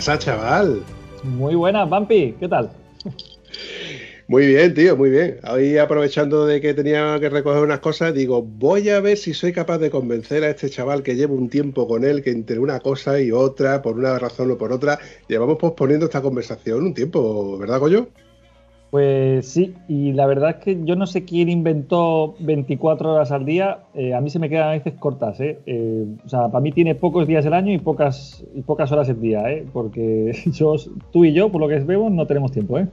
Pasa, chaval? Muy buenas, Vampi, ¿qué tal? Muy bien, tío, muy bien. Hoy aprovechando de que tenía que recoger unas cosas, digo, voy a ver si soy capaz de convencer a este chaval que llevo un tiempo con él, que entre una cosa y otra, por una razón o por otra, llevamos posponiendo esta conversación un tiempo, ¿verdad, Goyo? Pues sí, y la verdad es que yo no sé quién inventó 24 horas al día. Eh, a mí se me quedan a veces cortas, ¿eh? ¿eh? O sea, para mí tiene pocos días el año y pocas, y pocas horas el día, ¿eh? Porque yo, tú y yo, por lo que vemos, no tenemos tiempo, ¿eh?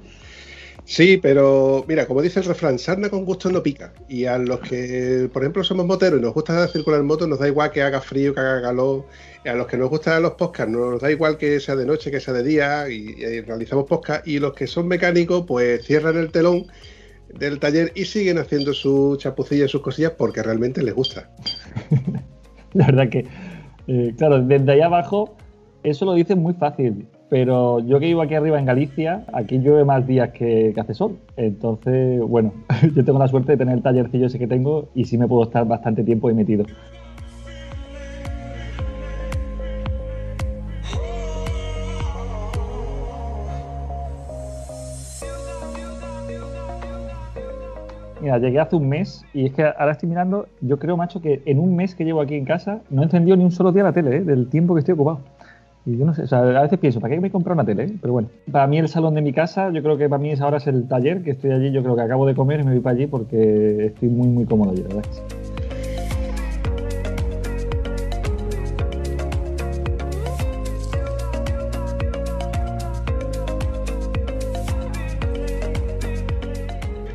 Sí, pero mira, como dice el refrán, sarna con gusto no pica. Y a los que, por ejemplo, somos moteros y nos gusta circular en moto, nos da igual que haga frío, que haga calor. Y a los que nos gustan los podcasts, nos da igual que sea de noche, que sea de día, y, realizamos podcast. Y los que son mecánicos, pues cierran el telón del taller y siguen haciendo su chapucilla y sus cosillas porque realmente les gusta. La verdad que, eh, claro, desde ahí abajo, eso lo dicen muy fácil. Pero yo que vivo aquí arriba en Galicia, aquí llueve más días que, hace sol. Entonces, bueno, yo tengo la suerte de tener el tallercillo ese que tengo y sí me puedo estar bastante tiempo ahí metido. Mira, llegué hace un mes y es que ahora estoy mirando, yo creo, macho, que en un mes que llevo aquí en casa no he ni un solo día la tele, ¿eh? del tiempo que estoy ocupado. Y yo no sé, o sea, a veces pienso, ¿para qué me compro una tele? eh? Pero bueno, para mí el salón de mi casa, yo creo que para mí es ahora es el taller, que estoy allí, yo creo que acabo de comer y me voy para allí porque estoy muy, muy cómodo allí, verdad.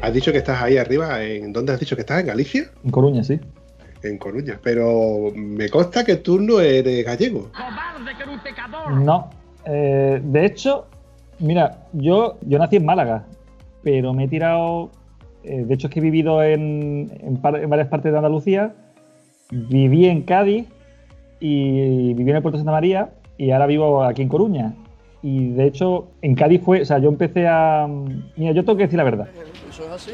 Has dicho que estás ahí arriba, ¿en dónde has dicho que estás? ¿En Galicia? En Coruña, sí. En Coruña, pero me consta que tú no eres gallego. No, eh, de hecho, mira, yo, yo nací en Málaga, pero me he tirado, eh, de hecho es que he vivido en, en, par- en varias partes de Andalucía, viví en Cádiz y viví en el puerto de Santa María y ahora vivo aquí en Coruña. Y de hecho, en Cádiz fue, o sea, yo empecé a... Mira, yo tengo que decir la verdad. Eso es así.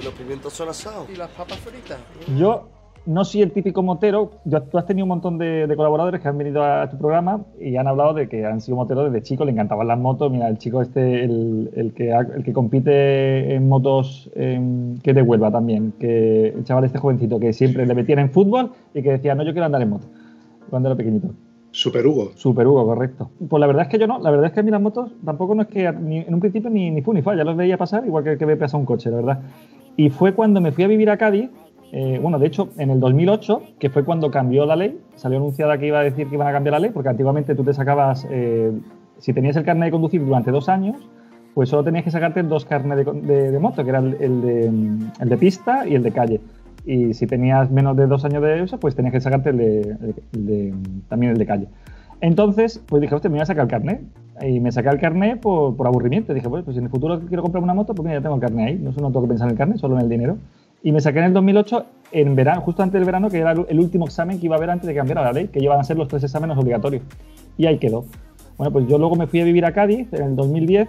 Y los pimientos son asados. Y las papas fritas. Yo no soy el típico motero. Yo- tú has tenido un montón de, de colaboradores que han venido a, tu programa y han hablado de que han sido moteros desde chicos, le encantaban las motos. Mira, el chico este, el, el que, el que compite en motos, em, que de Huelva también, que el chaval este jovencito que siempre le metían en fútbol y que decía, no, yo quiero andar en moto, cuando era pequeñito. Super Hugo. Super Hugo, correcto. Pues la verdad es que yo no, la verdad es que a mí las motos tampoco no es que ni- en un principio ni, ni fu ni fa, ya los veía pasar igual que, que pasar un coche, la verdad. Y fue cuando me fui a vivir a Cádiz, eh, bueno, de hecho, en el 2008, que fue cuando cambió la ley, salió anunciada que iba a decir que iban a cambiar la ley, porque antiguamente tú te sacabas, eh, si tenías el carnet de conducir durante dos años, pues solo tenías que sacarte dos carnes de, moto, que era el, de, pista y el de calle. Y si tenías menos de dos años de eso, pues tenías que sacarte el de, el también el de calle. Entonces, pues dije, hostia, me voy a sacar el carnet. Y me saqué el carnet por, aburrimiento. Dije, pues, pues en el futuro quiero comprar una moto, pues ya tengo el carnet ahí. No, no tengo que pensar en el carnet, solo en el dinero. Y me saqué en el 2008, en verano, justo antes del verano, que era el último examen que iba a haber antes de que cambiara la ley, que iban a ser los tres exámenes obligatorios. Y ahí quedó. Bueno, pues yo luego me fui a vivir a Cádiz en el 2010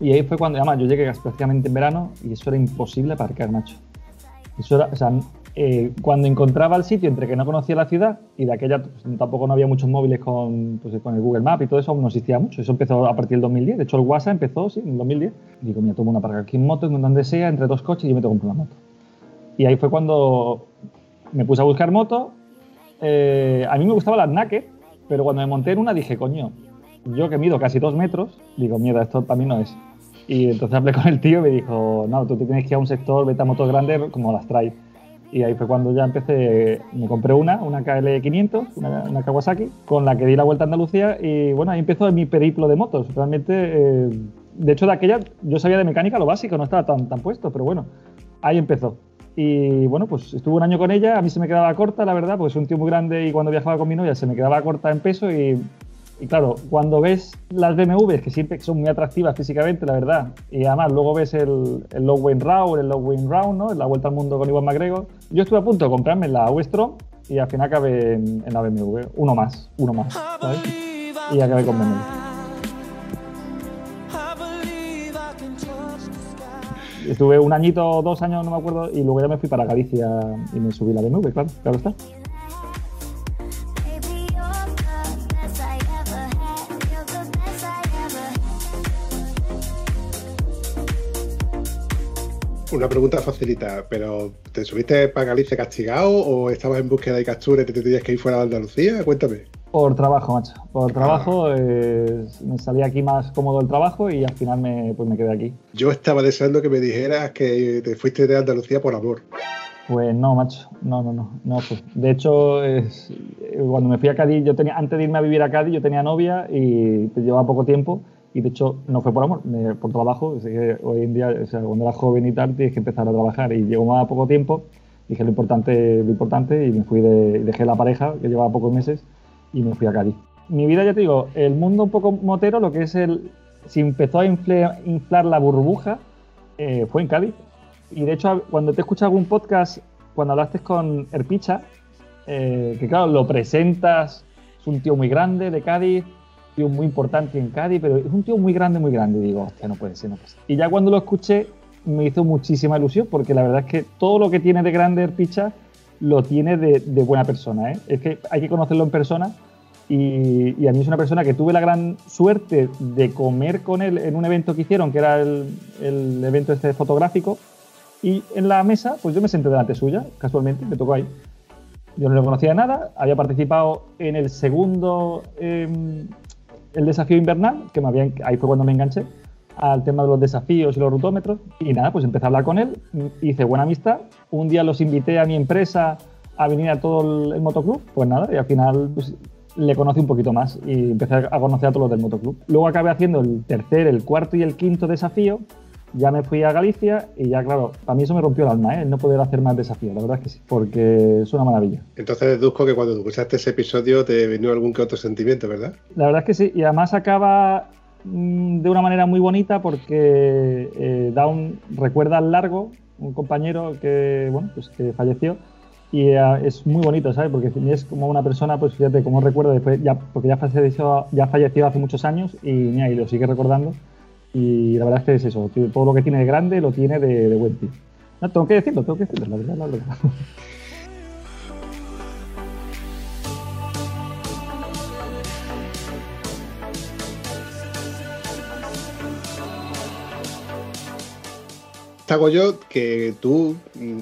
y ahí fue cuando, además, yo llegué prácticamente en verano y eso era imposible aparcar, macho. Eso era, o sea, eh, cuando encontraba el sitio entre que no conocía la ciudad y de aquella pues, tampoco no había muchos móviles con, pues, con el Google Maps y todo eso, aún no existía mucho. Eso empezó a partir del 2010. De hecho, el WhatsApp empezó, sí, en el 2010. Y digo, mira, tomo una para aquí en moto, en donde sea, entre dos coches y yo me tengo una moto. Y ahí fue cuando me puse a buscar moto. Eh, a mí me gustaban las naked, pero cuando me monté en una dije, coño, yo que mido casi dos metros, digo, mierda, esto para mí no es. Y entonces hablé con el tío y me dijo, no, tú te tienes que ir a un sector, vete a motos grandes como las trae. Y ahí fue cuando ya empecé, me compré una, una KL500, una, una Kawasaki, con la que di la vuelta a Andalucía y bueno, ahí empezó mi periplo de motos. Realmente, eh, de hecho, de aquella yo sabía de mecánica lo básico, no estaba tan, tan puesto, pero bueno, ahí empezó. Y bueno, pues estuve un año con ella, a mí se me quedaba corta, la verdad, porque es un tío muy grande y cuando viajaba con mi novia se me quedaba corta en peso y, y claro, cuando ves las BMWs, que siempre son muy atractivas físicamente, la verdad, y además luego ves el, el Low Wayne Round, el Low Wayne Round, ¿no? La Vuelta al Mundo con Iwan McGregor, yo estuve a punto de comprarme la Westrom y al final acabé en, en la BMW, uno más, uno más, ¿sabes? Y acabé con BMW. Estuve un añito, dos años, no me acuerdo, y luego ya me fui para Galicia y me subí la BMW, claro, claro está. Una pregunta facilita, pero ¿te subiste para Galicia castigado o estabas en búsqueda de captura y te tenías que ir fuera de Andalucía? Cuéntame. Por trabajo, macho. Por trabajo, eh, me salía aquí más cómodo el trabajo y al final me, pues me quedé aquí. Yo estaba deseando que me dijeras que te fuiste de Andalucía por amor. Pues no, macho. No, no, no. no. De hecho, es- eh, cuando me fui a Cádiz, yo tenía, antes de irme a vivir a Cádiz, yo tenía novia y pues, llevaba poco tiempo. Y de hecho, no fue por amor, me- por trabajo. Hoy en día, o sea, cuando eras joven y tal, tienes que empezar a trabajar. Y llegó más poco tiempo, dije lo importante, lo importante, y me fui de, dejé la pareja, que llevaba pocos meses, y me fui a Cádiz. Mi vida, ya te digo, el mundo un poco motero, lo que es el. Si empezó a inflar la burbuja, eh, fue en Cádiz. Y de hecho, cuando te escuché algún podcast, cuando hablaste con Erpicha, eh, que claro, lo presentas, es un tío muy grande de Cádiz, tío muy importante en Cádiz, pero es un tío muy grande, muy grande. Y digo, hostia, no puede ser, no puede ser. Y ya cuando lo escuché, me hizo muchísima ilusión, porque la verdad es que todo lo que tiene de grande Erpicha lo tiene de, de buena persona. ¿eh? Es que hay que conocerlo en persona. Y, y a mí es una persona que tuve la gran suerte de comer con él en un evento que hicieron, que era el, el evento este fotográfico. Y en la mesa, pues yo me senté delante suya, casualmente, me tocó ahí. Yo no le conocía de nada, había participado en el segundo, eh, el desafío invernal, que me había, ahí fue cuando me enganché al tema de los desafíos y los rutómetros. Y nada, pues empecé a hablar con él, hice buena amistad. Un día los invité a mi empresa a venir a todo el, el motoclub, pues nada, y al final pues, le conocí un poquito más y empecé a conocer a todos los del motoclub. Luego acabé haciendo el tercer, el cuarto y el quinto desafío. Ya me fui a Galicia y ya, claro, para mí eso me rompió el alma, ¿eh? no poder hacer más desafíos, la verdad es que sí, porque es una maravilla. Entonces deduzco que cuando escuchaste ese episodio te vino algún que otro sentimiento, ¿verdad? La verdad es que sí, y además acaba mm, de una manera muy bonita porque eh, da un recuerda al largo, un compañero que bueno pues que falleció y eh, es muy bonito, ¿sabes? Porque es como una persona, pues fíjate cómo recuerda después, ya, porque ya falleció, ya falleció hace muchos años y, mira, y lo sigue recordando y la verdad es que es eso, todo lo que tiene de grande lo tiene de, de buen tío. No, tengo que decirlo, tengo que decirlo, la verdad, la verdad. Yo que tú,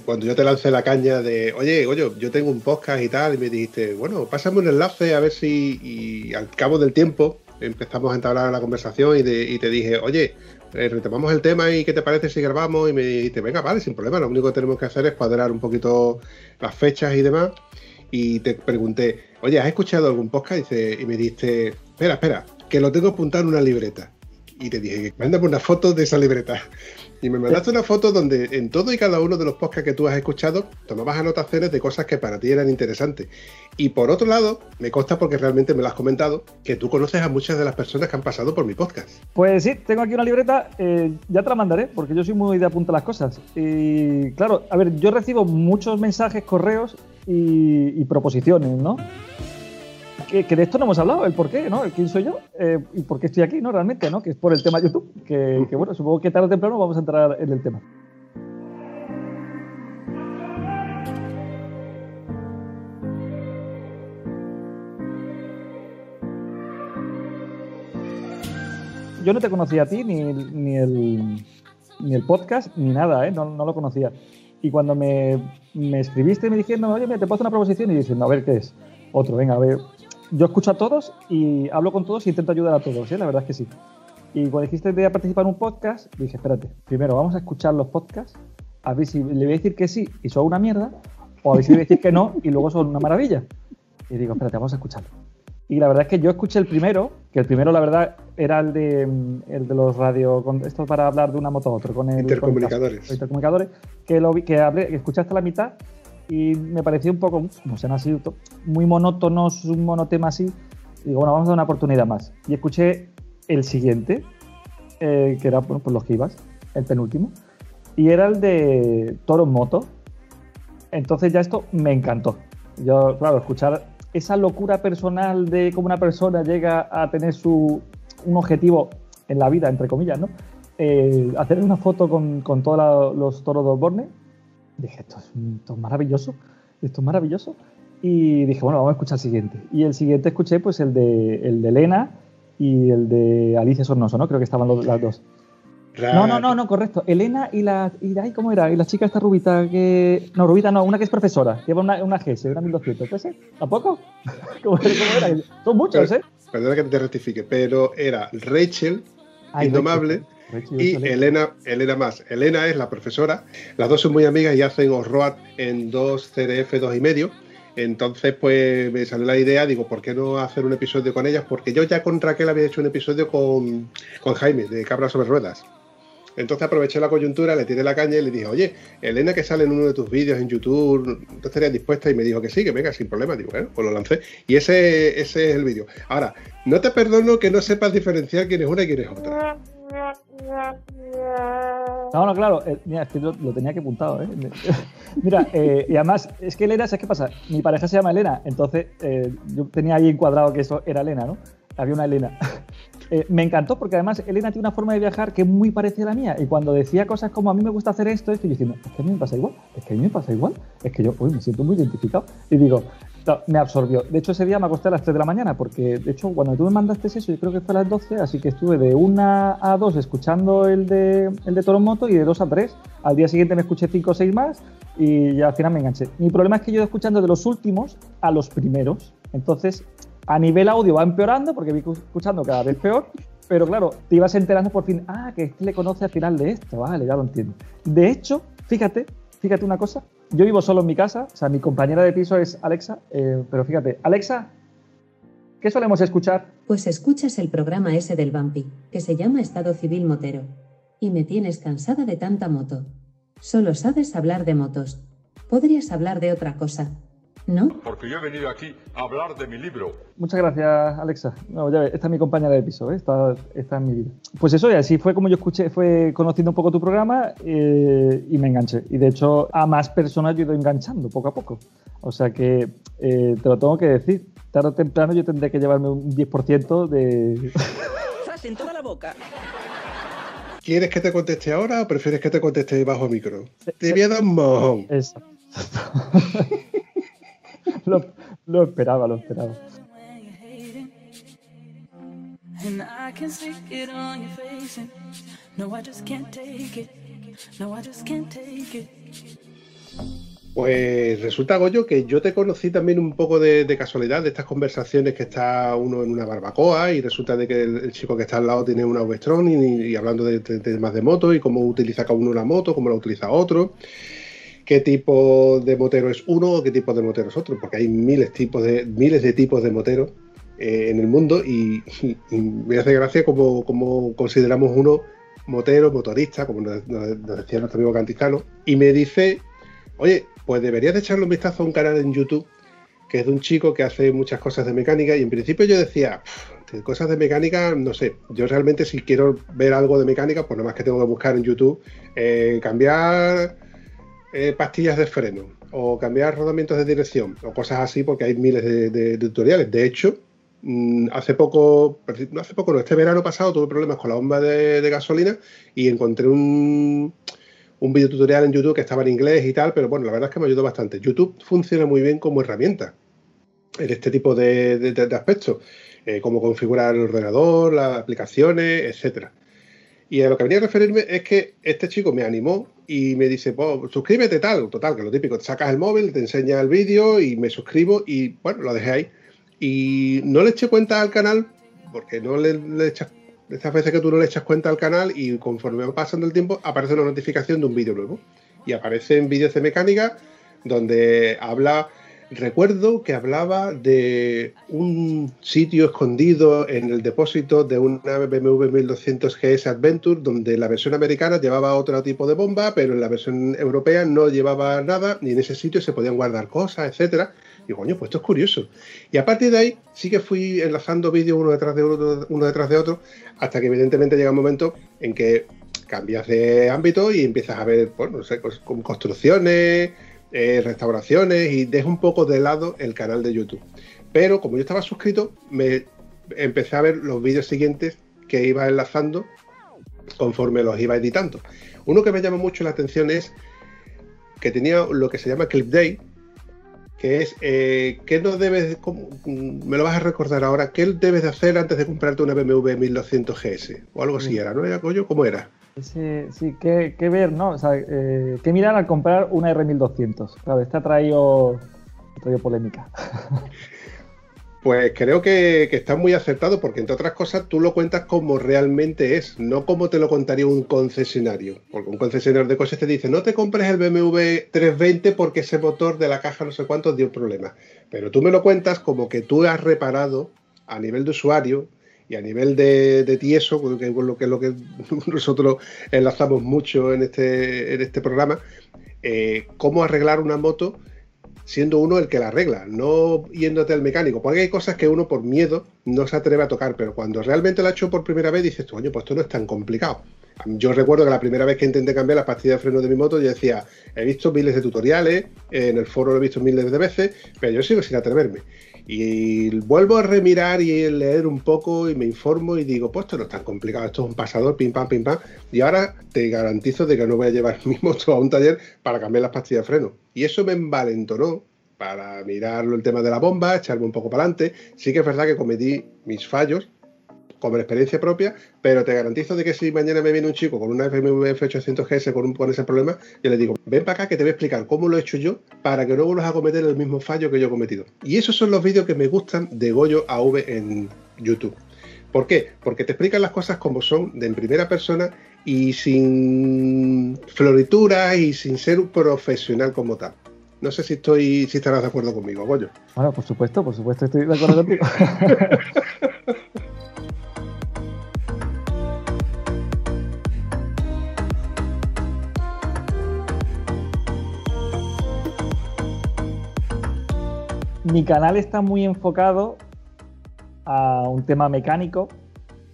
cuando yo te lancé la caña de, oye, oye, yo tengo un podcast y tal, y me dijiste, bueno, pásame un enlace a ver si, al cabo del tiempo empezamos a entablar la conversación y, te dije, oye, eh, retomamos el tema y qué te parece si grabamos y me dijiste, venga, vale, sin problema, lo único que tenemos que hacer es cuadrar un poquito las fechas y demás. Y te pregunté, oye, ¿has escuchado algún podcast? Y me dijiste, espera, espera, que lo tengo apuntado en una libreta. Y te dije, mándame una foto de esa libreta. Y me mandaste una foto donde en todo y cada uno de los podcasts que tú has escuchado tomabas anotaciones de cosas que para ti eran interesantes. Y por otro lado, me consta porque realmente me lo has comentado, que tú conoces a muchas de las personas que han pasado por mi podcast. Pues sí, tengo aquí una libreta, eh, ya te la mandaré, porque yo soy muy de apuntar las cosas. Y claro, a ver, yo recibo muchos mensajes, correos y proposiciones, ¿no? Que, de esto no hemos hablado, el por qué, ¿no? El quién soy yo eh, y por qué estoy aquí, ¿no? Realmente, ¿no? Que es por el tema YouTube, que, bueno, supongo que tarde o temprano vamos a entrar en el tema. Yo no te conocía a ti, ni, ni, el, ni el podcast, ni nada, ¿eh? No, no lo conocía. Y cuando me, me escribiste me dijeron, oye, mira, te puedo hacer una proposición y diciendo, a ver qué es. Otro, venga, a ver. Yo escucho a todos y hablo con todos y intento ayudar a todos, ¿eh? La verdad es que sí. Y cuando dijiste de participar en un podcast, dije, espérate, primero vamos a escuchar los podcasts, a ver si le voy a decir que sí y son una mierda, o a ver si le voy a decir que no y luego son una maravilla. Y digo, espérate, vamos a escucharlo. Y la verdad es que yo escuché el primero, que el primero, la verdad, era el de, mm, el de los radio. Con, esto para hablar de una moto a otro. Con el, Intercomunicadores. Con el, intercomunicadores. Que, lo que, hablé, que escuché hasta la mitad y me pareció un poco. No sé, to- muy monótonos, un monotema así. Y digo, bueno, vamos a dar una oportunidad más. Y escuché el siguiente, eh, que era por los que el penúltimo. Y era el de Toro Moto. Entonces ya esto me encantó. Yo, claro, escuchar esa locura personal de cómo una persona llega a tener su, un objetivo en la vida, entre comillas, ¿no? Eh, hacer una foto con, con todos los toros de Osborne, dije, esto es, esto es maravilloso, esto es maravilloso. Y dije, bueno, vamos a escuchar el siguiente. Y el siguiente escuché pues el de, el de Elena y el de Alicia Sornoso, ¿no? Creo que estaban los- las dos. No, no, no, no, correcto. Elena y la. Y ahí, ¿cómo era? Y la chica esta rubita que. No, rubita no, una que es profesora. Lleva una, una GS, una 1200. ¿Puede ser? ¿Tampoco? ¿Cómo, era? Son muchos, ¿eh? Perdona que te rectifique, pero era Rachel, Ay, Indomable, Rachel, y. Elena, Elena más. Elena es la profesora. Las dos son muy amigas y hacen off-road en dos CDF, dos y medio. Entonces, pues me salió la idea, digo, ¿por qué no hacer un episodio con ellas? Porque yo ya con Raquel había hecho un episodio con, con Jaime, de Cabra sobre Ruedas. Entonces aproveché la coyuntura, le tiré la caña y le dije, oye, Elena que sale en uno de tus vídeos en YouTube, ¿tú estarías dispuesta? Y me dijo que sí, que venga, sin problema. Digo, bueno, pues lo lancé. Y ese, ese es el vídeo. Ahora, no te perdono que no sepas diferenciar quién es una y quién es otra. No, no, claro. eh, mira, es que lo, lo tenía que apuntado, ¿eh? mira, eh, y además, es que Elena, ¿sabes qué pasa? Mi pareja se llama Elena, entonces eh, yo tenía ahí encuadrado que eso era Elena, ¿no? Había una Elena. Me encantó porque además Elena tiene una forma de viajar que es muy parecida a la mía. Y cuando decía cosas como a mí me gusta hacer esto, estoy diciendo, es que a mí me pasa igual, es que a mí me pasa igual, es que yo uy, me siento muy identificado. Y digo, me absorbió. De hecho, ese día me acosté a las 3 de la mañana porque, de hecho, cuando tú me mandaste eso, yo creo que fue a las 12, así que estuve de 1 a 2 escuchando el de, el de Toro Moto y de 2 a 3. Al día siguiente me escuché 5 o 6 más y ya al final me enganché. Mi problema es que yo escuchando de los últimos a los primeros. Entonces, a nivel audio va empeorando porque voy escuchando cada vez peor. Pero claro, te ibas enterando por fin, ah, que este le conoce al final de esto, vale, ya lo entiendo. De hecho, fíjate, fíjate una cosa, yo vivo solo en mi casa, o sea, mi compañera de piso es Alexa, eh, pero fíjate, Alexa, ¿qué solemos escuchar? Pues escuchas el programa ese del Vampi, que se llama Estado Civil Motero. Y me tienes cansada de tanta moto. Solo sabes hablar de motos. Podrías hablar de otra cosa. ¿No? Porque yo he venido aquí a hablar de mi libro. Muchas gracias, Alexa. No, ya ves, esta es mi compañera de piso, ¿eh? está, está en mi vida. Pues eso, y así fue como yo escuché, fue conociendo un poco tu programa eh, y me enganché. Y de hecho, a más personas yo he ido enganchando poco a poco. O sea que eh, te lo tengo que decir. Tarde o temprano yo tendré que llevarme un 10% de. ¡Zas en toda la boca! ¿Quieres que te conteste ahora o prefieres que te conteste bajo micro? Te voy a dar un mojón. Exacto. lo, lo esperaba, lo esperaba. And I can see it on your face. And no, I just can't take it. No, I just can't take it. Pues resulta, Goyo, que yo te conocí también un poco de, de casualidad de estas conversaciones que está uno en una barbacoa y resulta de que el, el chico que está al lado tiene una V-Stron y, y hablando de, de temas de moto y cómo utiliza cada uno una moto, cómo la utiliza otro, qué tipo de motero es uno o qué tipo de motero es otro, porque hay miles, tipos de, miles de tipos de moteros eh, en el mundo y, me hace gracia como, como consideramos uno motero, motorista, como nos, decía nuestro amigo Cantizano, y me dice, oye, pues deberías de echarle un vistazo a un canal en YouTube que es de un chico que hace muchas cosas de mecánica y en principio yo decía, "Pff, de cosas de mecánica, no sé, yo realmente si quiero ver algo de mecánica, pues nada más que tengo que buscar en YouTube, eh, cambiar eh, pastillas de freno o cambiar rodamientos de dirección o cosas así porque hay miles de, tutoriales. De hecho, mm, hace poco, no hace poco, no, este verano pasado tuve problemas con la bomba de, gasolina y encontré un, un videotutorial en YouTube que estaba en inglés y tal, pero bueno, la verdad es que me ayudó bastante. YouTube funciona muy bien como herramienta en este tipo de aspectos, eh, como configurar el ordenador, las aplicaciones, etcétera. Y a lo que venía a referirme es que este chico me animó y me dice, suscríbete tal, total, que lo típico, te sacas el móvil, te enseña el vídeo y me suscribo y bueno, lo dejé ahí. Y no le eché cuenta al canal, porque no le, le echas, estas veces que tú no le echas cuenta al canal y conforme va pasando el tiempo aparece una notificación de un vídeo nuevo. Y aparecen vídeos de mecánica donde habla recuerdo que hablaba de un sitio escondido en el depósito de una BMW 1200 GS Adventure, donde la versión americana llevaba otro tipo de bomba, pero en la versión europea no llevaba nada, ni en ese sitio se podían guardar cosas, etcétera. Y coño, pues esto es curioso. Y a partir de ahí sí que fui enlazando vídeos uno detrás de otro, uno detrás de otro, hasta que evidentemente llega un momento en que cambias de ámbito y empiezas a ver, bueno, no sé, con construcciones, eh, restauraciones y dejo un poco de lado el canal de YouTube. Pero como yo estaba suscrito, me empecé a ver los vídeos siguientes que iba enlazando conforme los iba editando. Uno que me llama mucho la atención es que tenía lo que se llama Clip Day, que es eh, qué no debes, cómo- me lo vas a recordar ahora, qué debes de hacer antes de comprarte una BMW 1200 GS o algo así era, ¿no era coño? ¿Cómo era? Sí, sí, qué, qué ver, ¿no? O sea, eh, qué mirar al comprar una R1200. Claro, esta ha traído, traído polémica. Pues creo que, que está muy acertado porque, entre otras cosas, tú lo cuentas como realmente es, no como te lo contaría un concesionario. Porque un concesionario de coches te dice, no te compres el BMW 320 porque ese motor de la caja no sé cuántos dio problemas. Pero tú me lo cuentas como que tú has reparado a nivel de usuario y a nivel de, de tieso, que es lo que, lo que nosotros enlazamos mucho en este, este programa, eh, cómo arreglar una moto siendo uno el que la arregla, no yéndote al mecánico. Porque hay cosas que uno por miedo no se atreve a tocar, pero cuando realmente la ha hecho por primera vez dices, coño, pues esto no es tan complicado. Yo recuerdo que la primera vez que intenté cambiar la pastilla de freno de mi moto, yo decía, he visto miles de tutoriales, en el foro lo he visto miles de veces, pero yo sigo sin atreverme. Y vuelvo a remirar y leer un poco y me informo y digo, pues esto no es tan complicado, esto es un pasador, pim pam, pim pam. Y ahora te garantizo de que no voy a llevar mi moto a un taller para cambiar las pastillas de freno. Y eso me envalentonó para mirarlo el tema de la bomba, echarme un poco para adelante. Sí que es verdad que cometí mis fallos como experiencia propia, pero te garantizo de que si mañana me viene un chico con una BMW F800 GS con, un, con ese problema, yo le digo, ven para acá que te voy a explicar cómo lo he hecho yo para que no vuelvas a cometer el mismo fallo que yo he cometido. Y esos son los vídeos que me gustan de Goyo AV en YouTube. ¿Por qué? Porque te explican las cosas como son, de en primera persona y sin florituras y sin ser un profesional como tal. No sé si estoy, si estarás de acuerdo conmigo, Goyo. Bueno, por supuesto, por supuesto, estoy de acuerdo contigo. Mi canal está muy enfocado a un tema mecánico.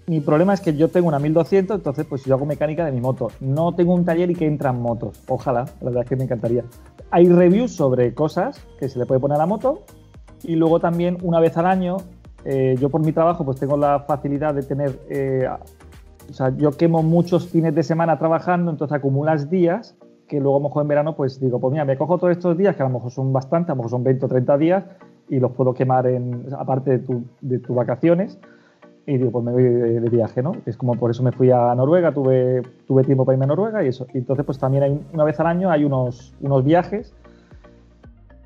Mi problema es que yo tengo una 1200, entonces pues yo hago mecánica de mi moto. No tengo un taller y que entran motos. Ojalá, la verdad es que me encantaría. Hay reviews sobre cosas que se le puede poner a la moto y luego también una vez al año, eh, yo por mi trabajo pues tengo la facilidad de tener, eh, o sea, yo quemo muchos fines de semana trabajando, entonces acumulas días que luego a lo mejor en verano pues digo, pues mira, me cojo todos estos días, que a lo mejor son bastantes, a lo mejor son 20 o 30 días y los puedo quemar en, aparte de, tu, de tus vacaciones y digo, pues me voy de, de, viaje, ¿no? Es como por eso me fui a Noruega, tuve, tuve tiempo para irme a Noruega y eso. Y entonces pues también hay, una vez al año hay unos, unos viajes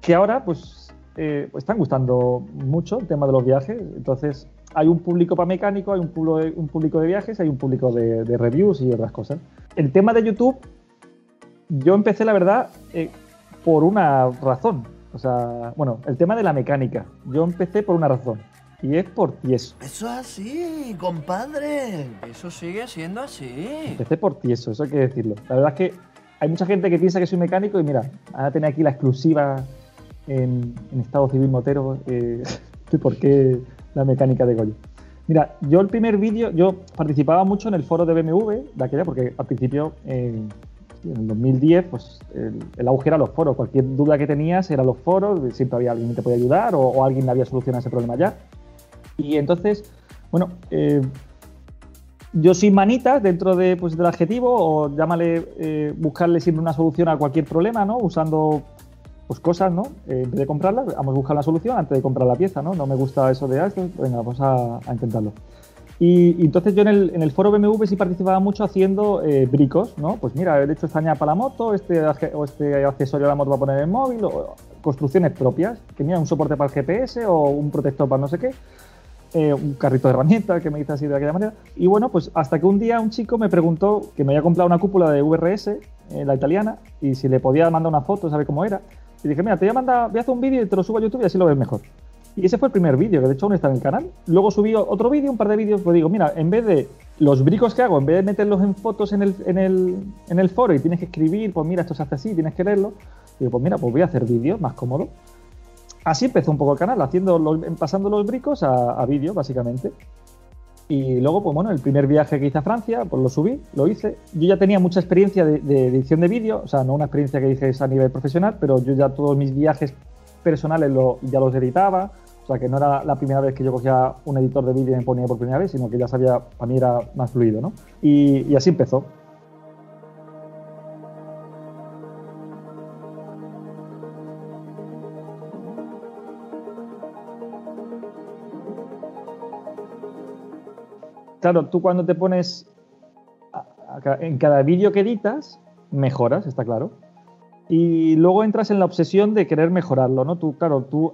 que ahora pues, eh, pues están gustando mucho el tema de los viajes. Entonces hay un público para mecánico, hay un público de, un público de viajes, hay un público de, de, reviews y otras cosas. El tema de YouTube, yo empecé la verdad eh, por una razón. O sea, bueno, el tema de la mecánica. Yo empecé por una razón. Y es por tieso. Eso es así, compadre. Eso sigue siendo así. Empecé por tieso, eso hay que decirlo. La verdad es que hay mucha gente que piensa que soy mecánico y mira, ahora tener aquí la exclusiva en, en Estado Civil Motero eh, de por qué la mecánica de Goyo. Mira, yo el primer vídeo, yo participaba mucho en el foro de BMW de aquella, porque al principio, eh, en el 2010, pues el, el, auge era los foros. Cualquier duda que tenías era los foros, siempre había alguien que te podía ayudar o, o alguien había solucionado ese problema ya. Y entonces, bueno, eh, yo sin manitas dentro de, pues, del adjetivo, o llámale, eh, buscarle siempre una solución a cualquier problema, ¿no? Usando pues, cosas, ¿no? Eh, en vez de comprarlas, vamos a buscar una solución antes de comprar la pieza, ¿no? No me gusta eso de, ah, esto, venga, vamos a, a intentarlo. Y, entonces yo en el, en el, foro BMW sí participaba mucho haciendo eh, bricos, ¿no? Pues mira, he hecho esta para la moto, este, o este accesorio a la moto va a poner en móvil, o construcciones propias, que mira, un soporte para el GPS o un protector para no sé qué. Eh, un carrito de herramientas que me dice así de aquella manera. Y bueno, pues hasta que un día un chico me preguntó que me había comprado una cúpula de VRS, eh, la italiana, y si le podía mandar una foto, saber cómo era. Y dije, mira, te voy a mandar, voy a hacer un vídeo y te lo subo a YouTube y así lo ves mejor. Y ese fue el primer vídeo, que de hecho aún está en el canal. Luego subí otro vídeo, un par de vídeos, pues digo, mira, en vez de los bricos que hago, en vez de meterlos en fotos en el, en el, en el foro y tienes que escribir, pues mira, esto se hace así, tienes que leerlo, digo, pues mira, pues voy a hacer vídeos más cómodo. Así empezó un poco el canal, haciendo pasando los bricos a, a vídeo, básicamente. Y luego, pues bueno, el primer viaje que hice a Francia, pues lo subí, lo hice. Yo ya tenía mucha experiencia de, edición de vídeo, o sea, no una experiencia que dije a nivel profesional, pero yo ya todos mis viajes personales lo- ya los editaba. O sea, que no era la primera vez que yo cogía un editor de vídeo y me ponía por primera vez, sino que ya sabía, para mí era más fluido, ¿no? Y, así empezó. Claro, tú cuando te pones a- a en cada vídeo que editas, mejoras, está claro. Y luego entras en la obsesión de querer mejorarlo, ¿no? Tú, claro, tú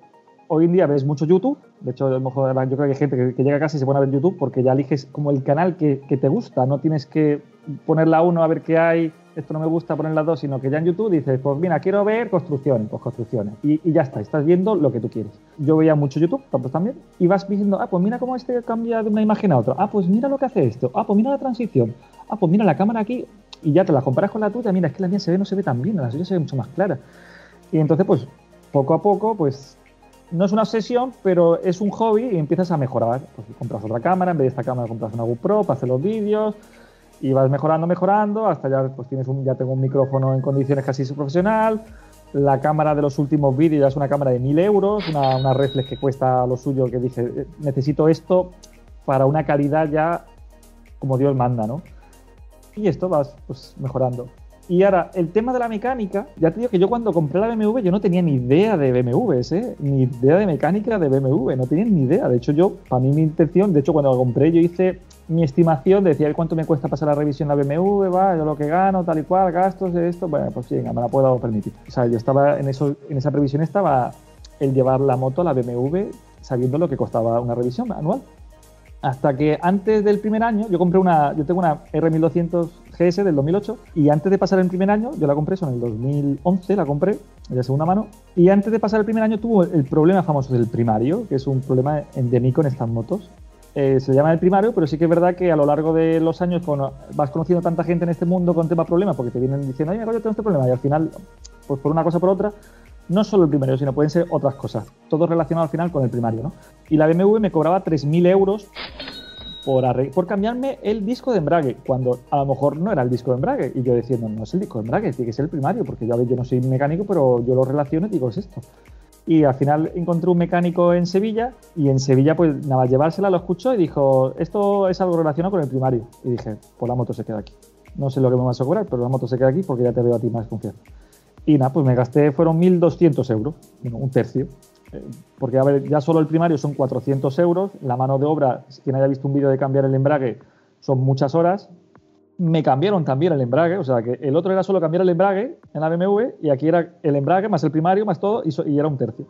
hoy en día ves mucho YouTube. De hecho, a lo mejor yo creo que hay gente que, llega a casa y se pone a ver YouTube porque ya eliges como el canal que, te gusta. No tienes que ponerla uno a ver qué hay, esto no me gusta, ponerla dos, sino que ya en YouTube dices, pues mira, quiero ver construcciones, pues construcciones. Y, ya está, estás viendo lo que tú quieres. Yo veía mucho YouTube, pues también, y vas diciendo, ah, pues mira cómo este cambia de una imagen a otra. Ah, pues mira lo que hace esto. Ah, pues mira la transición. Ah, pues mira la cámara aquí. Y ya te la comparas con la tuya, mira, es que la mía se ve, no se ve tan bien, la suya se ve mucho más clara. Y entonces, pues, poco a poco, pues, no es una obsesión, pero es un hobby y empiezas a mejorar. Pues compras otra cámara, en vez de esta cámara compras una GoPro para hacer los vídeos y vas mejorando, mejorando, hasta ya pues tienes ya tengo un micrófono en condiciones casi profesional. La cámara de los últimos vídeos ya es una cámara de 1000 euros, una, una reflex que cuesta lo suyo, que dije, eh, necesito esto para una calidad ya como Dios manda, ¿no? Y esto vas pues mejorando. Y ahora, el tema de la mecánica, ya te digo que yo cuando compré la BMW yo no tenía ni idea de BMWs, ¿eh? Ni idea de mecánica de BMW, no tenía ni idea. De hecho, yo, para mí mi intención, de hecho cuando la compré yo hice mi estimación, decía cuánto me cuesta pasar la revisión la BMW, va, yo lo que gano, tal y cual, gastos de esto, bueno, pues venga, me la puedo permitir. O sea, yo estaba en, eso, en esa previsión estaba el llevar la moto a la BMW sabiendo lo que costaba una revisión anual. Hasta que antes del primer año, yo compré una, yo tengo una R1200 GS del 2008 y antes de pasar el primer año, yo la compré, eso en el 2011 la compré de segunda mano y antes de pasar el primer año tuvo el problema famoso del primario, que es un problema endémico en estas motos. Eh, se llama el primario, pero sí que es verdad que a lo largo de los años cuando vas conociendo tanta gente en este mundo con tema problemas, porque te vienen diciendo, oye, yo tengo este problema y al final, pues por una cosa o por otra, no solo el primario, sino pueden ser otras cosas. Todo relacionado al final con el primario, ¿no? Y la BMW me cobraba 3.000 euros por, por cambiarme el disco de embrague, cuando a lo mejor no era el disco de embrague. Y yo diciendo, no es el disco de embrague, tiene que ser el primario, porque yo, yo no soy mecánico, pero yo lo relaciono y digo, es esto. Y al final encontré un mecánico en Sevilla y en Sevilla, pues nada, llevársela lo escuchó y dijo, esto es algo relacionado con el primario. Y dije, pues la moto se queda aquí. No sé lo que me vas a cobrar, pero la moto se queda aquí porque ya te veo a ti más confianza. Y nada, pues me gasté, fueron 1.200 euros, un tercio. Eh, Porque, ya solo el primario son 400 euros, la mano de obra, quien haya visto un vídeo de cambiar el embrague, son muchas horas. Me cambiaron también el embrague, o sea que el otro era solo cambiar el embrague en la BMW y aquí era el embrague más el primario más todo y era un tercio.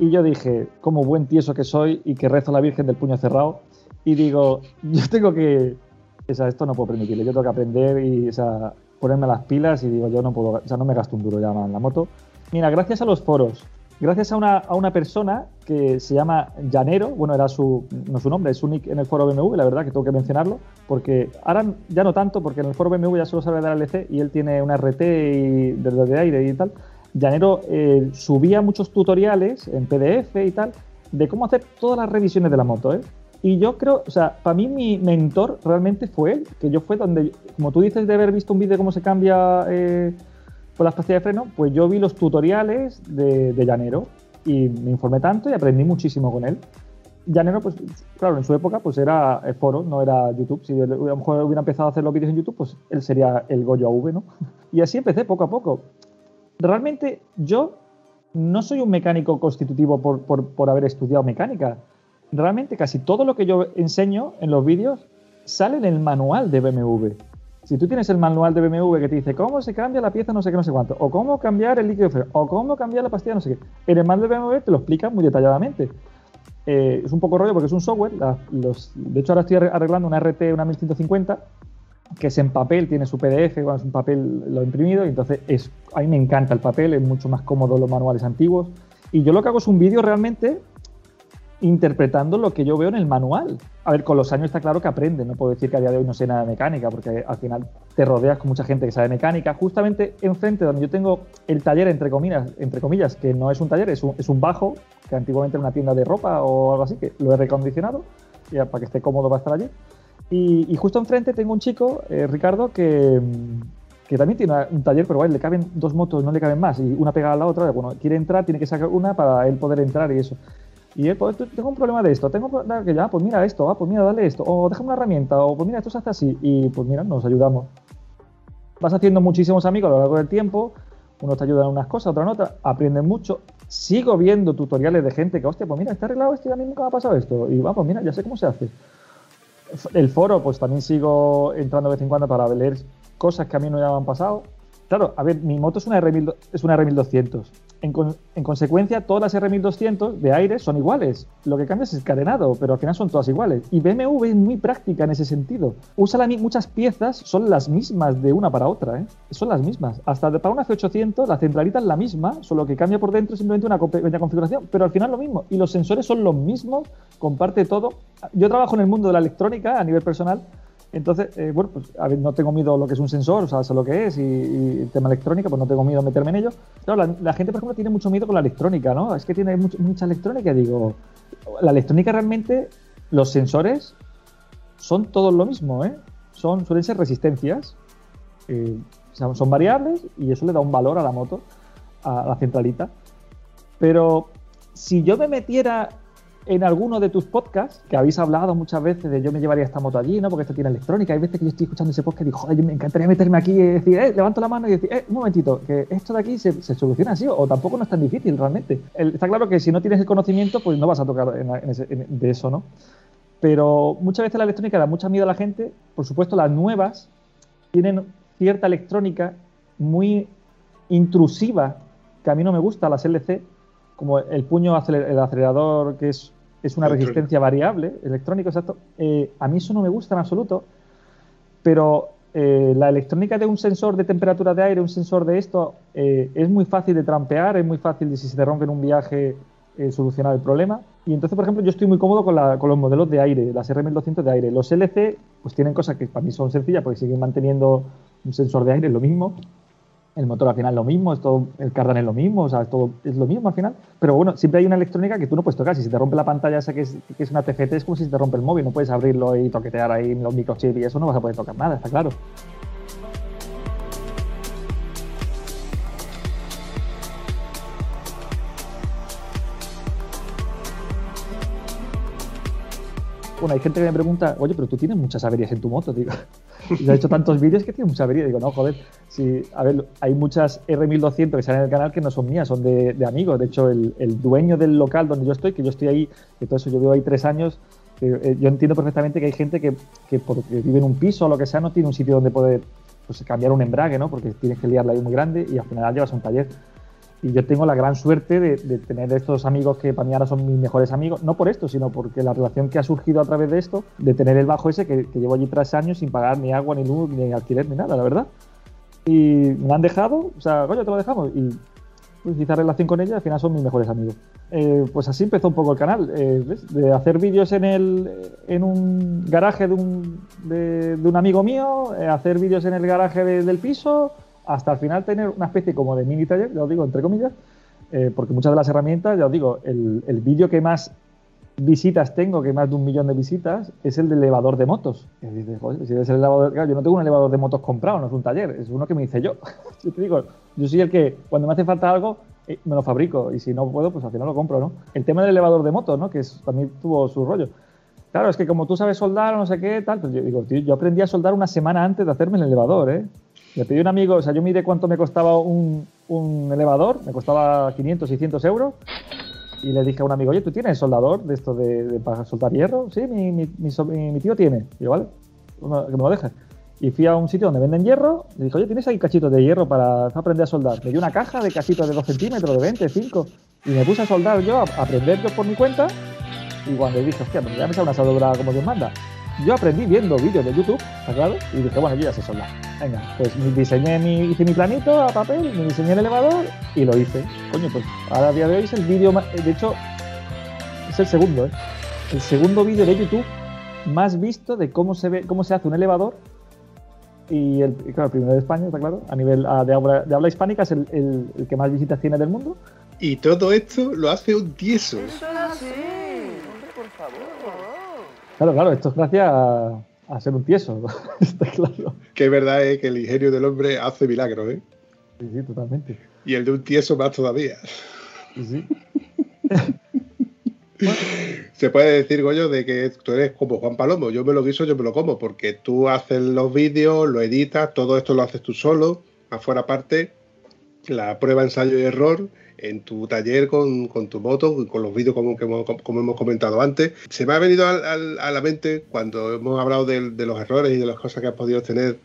Y yo dije, como buen tieso que soy y que rezo a la Virgen del puño cerrado, y digo, yo tengo que, o sea, esto no puedo permitirle, yo tengo que aprender y, o sea, ponerme las pilas y digo, yo no puedo, o sea, no me gasto un duro ya en la moto. Mira, gracias a los foros, gracias a una, a una persona que se llama Llanero, bueno, era su, no su nombre, es su nick en el foro BMW, la verdad que tengo que mencionarlo, porque ahora ya no tanto, porque en el foro BMW ya solo sabe dar LC y él tiene una RT y de, de aire y tal. Llanero eh, subía muchos tutoriales en PDF y tal de cómo hacer todas las revisiones de la moto, ¿eh? Y yo creo, o sea, para mí mi mentor realmente fue él, que yo fue donde, como tú dices de haber visto un vídeo de cómo se cambia eh, con las pastillas de freno, pues yo vi los tutoriales de, de Llanero y me informé tanto y aprendí muchísimo con él. Llanero, pues claro, en su época pues era el foro, no era YouTube. Si a lo mejor hubiera empezado a hacer los vídeos en YouTube, pues él sería el Goyo AV, ¿no? Y así empecé poco a poco. Realmente yo no soy un mecánico constitutivo por, por, haber estudiado mecánica. Realmente casi todo lo que yo enseño en los vídeos sale en el manual de BMW. Si tú tienes el manual de BMW que te dice cómo se cambia la pieza no sé qué, no sé cuánto, o cómo cambiar el líquido freno, o cómo cambiar la pastilla no sé qué, en el manual de BMW te lo explican muy detalladamente. eh, es un poco rollo porque es un software. de hecho, ahora estoy arre- arreglando una RT, una 1150, que es en papel, tiene su PDF, bueno, es un papel lo imprimido, y entonces es, a mí me encanta el papel, es mucho más cómodo los manuales antiguos. Y yo lo que hago es un vídeo realmente interpretando lo que yo veo en el manual. A ver, con los años está claro que aprende, no puedo decir que a día de hoy no sé nada de mecánica, porque al final te rodeas con mucha gente que sabe mecánica. Justamente enfrente donde yo tengo el taller, entre comillas, entre comillas que no es un taller, es un, es un bajo, que antiguamente era una tienda de ropa o algo así, que lo he recondicionado ya para que esté cómodo para estar allí. Y, y justo enfrente tengo un chico, eh, Ricardo, que, que también tiene un taller, pero bueno, le caben dos motos, no le caben más, y una pegada a la otra. Bueno, quiere entrar, tiene que sacar una para él poder entrar y eso. Y él, pues, tengo un problema de esto, tengo un problema que ya, pues mira esto, ah, pues mira, dale esto, o déjame una herramienta, o pues mira, esto se hace así, y pues mira, nos ayudamos. Vas haciendo muchísimos amigos a lo largo del tiempo, unos te ayudan en unas cosas, otros en otras, aprendes mucho. Sigo viendo tutoriales de gente que, hostia, pues mira, está arreglado esto y a mí nunca me ha pasado esto. Y va, pues mira, ya sé cómo se hace. El foro, pues también sigo entrando de vez en cuando para leer cosas que a mí no me han pasado. Claro, a ver, mi moto es una, R1000 es una R1200. En, con- en consecuencia, todas las R1200 de aire son iguales. Lo que cambia es el carenado, pero al final son todas iguales. Y BMW es muy práctica en ese sentido. Usa muchas piezas, son las mismas de una para otra, ¿eh? Son las mismas. Hasta para una C800, la centralita es la misma, solo que cambia por dentro simplemente una pequeña configuración, pero al final lo mismo. Y los sensores son los mismos, comparte todo. Yo trabajo en el mundo de la electrónica a nivel personal entonces, eh, bueno, pues a ver, no tengo miedo a lo que es un sensor, o sea, sé lo que es y, el tema electrónica, pues no tengo miedo a meterme en ello. Claro, la, gente, por ejemplo, tiene mucho miedo con la electrónica, ¿no? Es que tiene mucho- mucha electrónica. Digo, la electrónica realmente, los sensores son todos lo mismo, ¿eh? Son, suelen ser resistencias, eh, son variables y eso le da un valor a la moto, a la centralita. Pero si yo me metiera en alguno de tus podcasts, que habéis hablado muchas veces de yo me llevaría esta moto allí, ¿no? Porque esto tiene electrónica. Hay veces que yo estoy escuchando ese podcast y digo, joder, me encantaría meterme aquí y decir, eh, levanto la mano y decir, eh, un momentito, que esto de aquí se, se soluciona así, o tampoco no es tan difícil realmente. Está claro que si no tienes el conocimiento, pues no vas a tocar de eso, ¿no? Pero muchas veces la electrónica da mucha miedo a la gente. Por supuesto, las nuevas tienen cierta electrónica muy intrusiva, que a mí no me gusta, las LC, como el puño, el acelerador, que es, es una Electrónico. resistencia variable, electrónico, exacto. Eh, a mí eso no me gusta en absoluto, pero eh, la electrónica de un sensor de temperatura de aire, un sensor de esto, eh, es muy fácil de trampear, es muy fácil de si se te rompe en un viaje solucionar el problema. Y entonces, por ejemplo, yo estoy muy cómodo con, la- con los modelos de aire, las RM1200 de aire. Los LC, pues tienen cosas que para mí son sencillas porque siguen manteniendo un sensor de aire, es lo mismo. El motor al final es lo mismo, es el cardan es lo mismo, o sea, todo es lo mismo al final. Pero bueno, siempre hay una electrónica que tú no puedes tocar. Si se te rompe la pantalla esa que es, que es una TFT, es como si se te rompe el móvil. No puedes abrirlo y toquetear ahí los microchips y eso no vas a poder tocar nada, está claro. Bueno, hay gente que me pregunta, oye, pero tú tienes muchas averías en tu moto, digo. Y has hecho tantos vídeos que tienes muchas averías. Digo, no, joder, sí, a ver, hay muchas R1200 que salen en el canal que no son mías, son de, de amigos. De hecho, el, el dueño del local donde yo estoy, que yo estoy ahí, que todo eso yo vivo ahí tres años, que, eh, yo entiendo perfectamente que hay gente que, que porque vive en un piso o lo que sea, no tiene un sitio donde poder pues, cambiar un embrague, ¿no? Porque tienes que liarla ahí muy grande y al final llevas a un taller. Y yo tengo la gran suerte de, de tener estos amigos que para mí ahora son mis mejores amigos, no por esto, sino porque la relación que ha surgido a través de esto, de tener el bajo ese que, que llevo allí tres años sin pagar ni agua, ni luz, ni alquiler, ni nada, la verdad. Y me han dejado, o sea, coño, te lo dejamos. Y pues, relación con ella al final son mis mejores amigos. Eh, pues así empezó un poco el canal, eh, de hacer vídeos en, el, en un garaje de un, de, de un amigo mío, eh, hacer vídeos en el garaje de- del piso, hasta al final tener una especie como de mini taller, ya os digo, entre comillas, eh, porque muchas de las herramientas, ya os digo, el, el vídeo que más visitas tengo, que más de un millón de visitas, es el del elevador de motos. Y dices, joder, si es el elevador, claro, yo no tengo un elevador de motos comprado, no es un taller, es uno que me hice yo. yo te digo, yo soy el que cuando me hace falta algo, eh, me lo fabrico y si no puedo, pues al final lo compro, ¿no? El tema del elevador de motos, ¿no? Que es- también tuvo su rollo. Claro, es que como tú sabes soldar o no sé qué, tal, pues yo digo, tío, yo aprendí a soldar una semana antes de hacerme el elevador, ¿eh? Le pedí a un amigo, o sea, yo miré cuánto me costaba un, un elevador, me costaba 500, 600 euros, y le dije a un amigo, oye, ¿tú tienes soldador de esto de, de para soldar hierro? Sí, mi, mi, mi mi- tío tiene. Y yo, vale, que me lo dejes. Y fui a un sitio donde venden hierro, y dije, oye, ¿tienes ahí cachitos de hierro para aprender a soldar? Me dio una caja de cachitos de 2 centímetros, de 20, 5, y me puse a soldar yo, a a aprender yo por mi cuenta, Y cuando dije, hostia, pues ya me sale una asadora como Dios manda. Yo aprendí viendo vídeos de YouTube, ¿está claro? Y dije, bueno, yo ya sé soldar. Venga, pues diseñé mi, hice mi planito a papel, me diseñé el elevador y lo hice. Coño, pues ahora a día de hoy es el vídeo más. De hecho, es el segundo, ¿eh? El segundo vídeo de YouTube más visto de cómo se ve, cómo se hace un elevador. Y el, y claro, el primero de España, está claro. A nivel de, habla, de habla hispánica es el, el- el que más visitas tiene del mundo. Y todo esto lo hace un tieso. Eso es así. Hombre, por favor. Claro, claro, esto es gracias a, a ser un tieso. está claro. Que es verdad eh, que el ingenio del hombre hace milagros, ¿eh? Sí, sí, totalmente. Y el de un tieso más todavía. Sí, sí. Se puede decir, Goyo, de que tú eres como Juan Palomo. Yo me lo guiso, yo me lo como, porque tú haces los vídeos, lo editas, todo esto lo haces tú solo, afuera aparte, la prueba, ensayo y error en tu taller con, con tu moto, con los vídeos como, que hemos- como hemos comentado antes. Se me ha venido al- al- a la mente cuando hemos hablado de, de los errores y de las cosas que has podido tener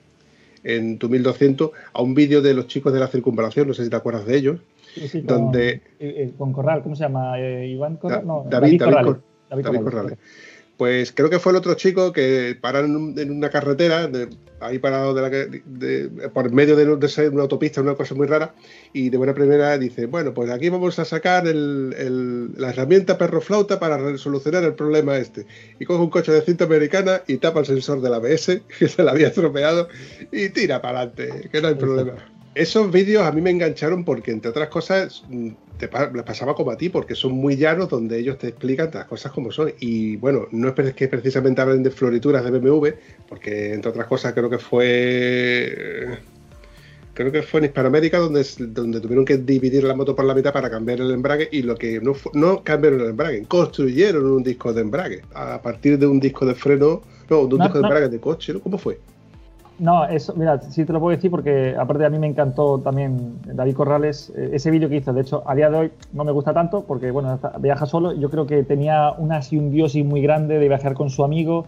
en tu 1200 a un vídeo de los chicos de la circunvalación, no sé si te acuerdas de ellos, Sí, sí, donde eh, eh, con Corral, ¿cómo se llama? Eh, Iván Corral. No, David- David Corrales. David David Corrales. Corrales. Pues creo que fue el otro chico que paran en, un- en una carretera, de- ahí parado de la de- por medio de, de ser una autopista, una cosa muy rara, y de buena primera dice, bueno, pues aquí vamos a sacar el- la herramienta perro flauta para solucionar el problema este. Y coge un coche de cinta americana y tapa el sensor del ABS, que se le había estropeado, y tira para adelante, que no hay problema. Esos vídeos a mí me engancharon porque, entre otras cosas, mm, te les pasaba como a ti, porque son muy llanos donde ellos te explican las cosas como son. Y bueno, no es que precisamente hablen de florituras de BMW, porque entre otras cosas creo que fue. Creo que fue en Hispanoamérica donde, donde tuvieron que dividir la moto por la mitad para cambiar el embrague y lo que no, no cambiaron el embrague, construyeron un disco de embrague a partir de un disco de freno, no, de un No, disco de embrague de coche, ¿no? ¿Cómo fue? No, eso, mira, sí te lo puedo decir porque aparte a mí me encantó también David Corrales, eh, ese vídeo que hizo. De hecho, a día de hoy no me gusta tanto porque, bueno, viaja solo. Yo creo que tenía una simbiosis muy grande de viajar con su amigo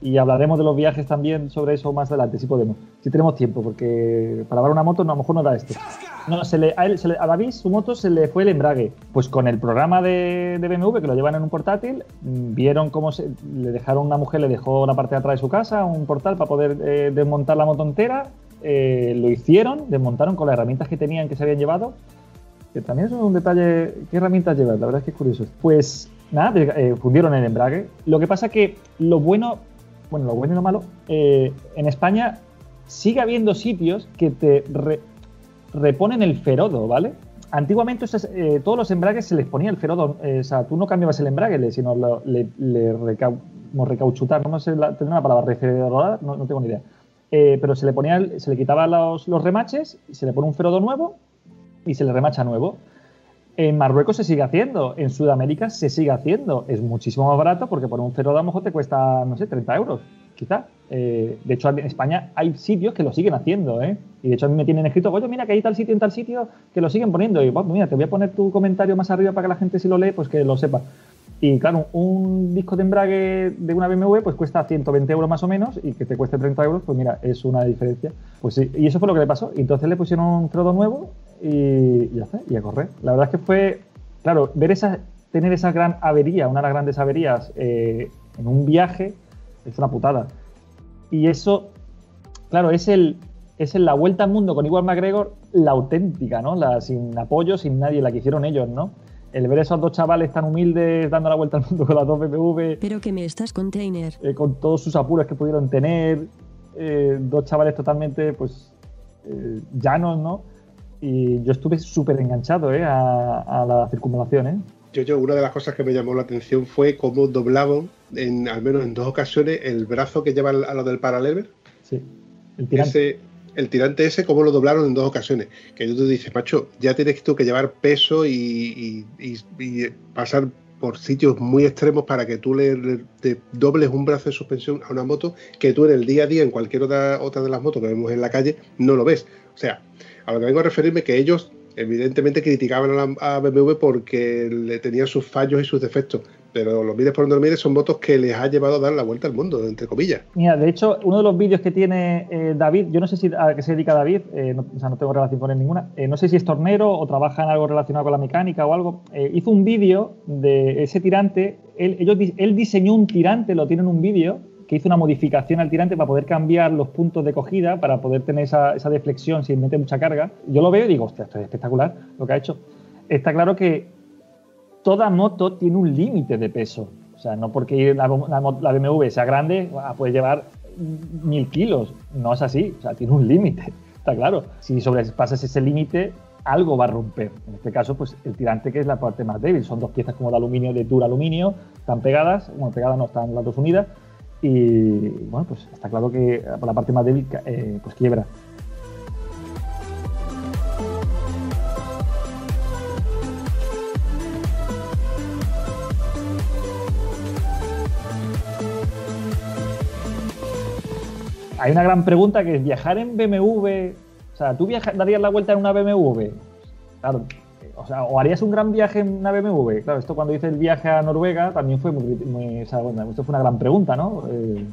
y hablaremos de los viajes también sobre eso más adelante, si podemos, si tenemos tiempo, porque para dar una moto no, a lo mejor no da esto. No, se le, a, él, se David su moto se le fue el embrague. Pues con el programa de, de BMW, que lo llevan en un portátil, mm, vieron cómo se, le dejaron, una mujer le dejó la parte de atrás de su casa, un portal para poder eh, desmontar la moto entera. eh, lo hicieron, desmontaron con las herramientas que tenían, que se habían llevado. Que también es un detalle. ¿Qué herramientas llevas? La verdad es que es curioso. Pues nada, eh, fundieron el embrague. Lo que pasa que lo bueno, bueno, lo bueno y lo malo, eh, en España sigue habiendo sitios que te re- reponen el ferodo, ¿vale? Antiguamente eh, todos los embragues se les ponía el ferodo, eh, o sea, tú no cambiabas el embrague, sino lo- le, le como recauchutar, no sé la, tendré una palabra, referodar, no, no tengo ni idea. Eh, pero se le ponía, se le quitaba los, los remaches, se le pone un ferodo nuevo y se le remacha nuevo. En Marruecos se sigue haciendo, en Sudamérica se sigue haciendo. Es muchísimo más barato porque por un ferodo a lo te cuesta, no sé, 30 euros, quizá. Eh, de hecho, en España hay sitios que lo siguen haciendo, ¿eh? Y de hecho a mí me tienen escrito, oye, mira que hay tal sitio en tal sitio que lo siguen poniendo. Y bueno, mira, te voy a poner tu comentario más arriba para que la gente si lo lee, pues que lo sepa. Y claro, un disco de embrague de una BMW pues cuesta 120 euros más o menos y que te cueste 30 euros, pues mira, es una diferencia. Pues sí, y eso fue lo que le pasó. Entonces le pusieron un ferodo nuevo y ya está, y a correr. La verdad es que fue, claro, ver esa, tener esa gran avería, una de las grandes averías eh, en un viaje es una putada. Y eso, claro, es el, es el la vuelta al mundo con Igual McGregor, la auténtica, ¿no? La sin apoyo, sin nadie, la que hicieron ellos, ¿no? El ver esos dos chavales tan humildes dando la vuelta al mundo con las dos BMW, Pero que me estás container. eh, con todos sus apuros que pudieron tener, eh, dos chavales totalmente, pues, eh, llanos, ¿no? Y yo estuve súper enganchado ¿eh? a, a la circunvalación, ¿eh? Yo, yo, una de las cosas que me llamó la atención fue cómo doblaban, en, al menos en dos ocasiones, el brazo que lleva a lo del paralever. Sí, el tirante. Ese, el tirante ese, cómo lo doblaron en dos ocasiones. Que tú te dices, macho, ya tienes tú que llevar peso y, y- y- y pasar por sitios muy extremos para que tú le, le- te dobles un brazo de suspensión a una moto que tú en el día a día, en cualquier otra, otra de las motos que vemos en la calle, no lo ves. O sea, a lo que vengo a referirme que ellos evidentemente criticaban a, BMW porque le tenían sus fallos y sus defectos, pero lo mires por donde lo mires, son motos que les ha llevado a dar la vuelta al mundo, entre comillas. Mira, de hecho, uno de los vídeos que tiene eh, David, yo no sé si a qué se dedica David, eh, o sea, no tengo relación con él ninguna, eh, no sé si es tornero o trabaja en algo relacionado con la mecánica o algo, hizo un vídeo de ese tirante, él diseñó un tirante, lo tiene en un vídeo, que hizo una modificación al tirante para poder cambiar los puntos de cogida, para poder tener esa, esa deflexión sin meter mucha carga. Yo lo veo y digo, hostia, esto es espectacular lo que ha hecho. Está claro que toda moto tiene un límite de peso. O sea, no porque la, la BMW sea grande, ah, puede llevar mil kilos. No es así. O sea, tiene un límite. Está claro. Si sobrepasas ese límite, algo va a romper. En este caso, pues el tirante, que es la parte más débil. Son dos piezas como de aluminio, de duro aluminio, están pegadas. Bueno, pegadas no, están las dos unidas. Y bueno, pues está claro que la parte más débil, eh, pues quiebra. Hay una gran pregunta que es viajar en BMW. O sea, ¿tú viaja- darías la vuelta en una BMW? Claro. O sea, o harías un gran viaje en una BMW. Claro, esto cuando hice el viaje a Noruega también fue muy, muy- o sea, bueno, esto fue una gran pregunta, ¿no? Eh,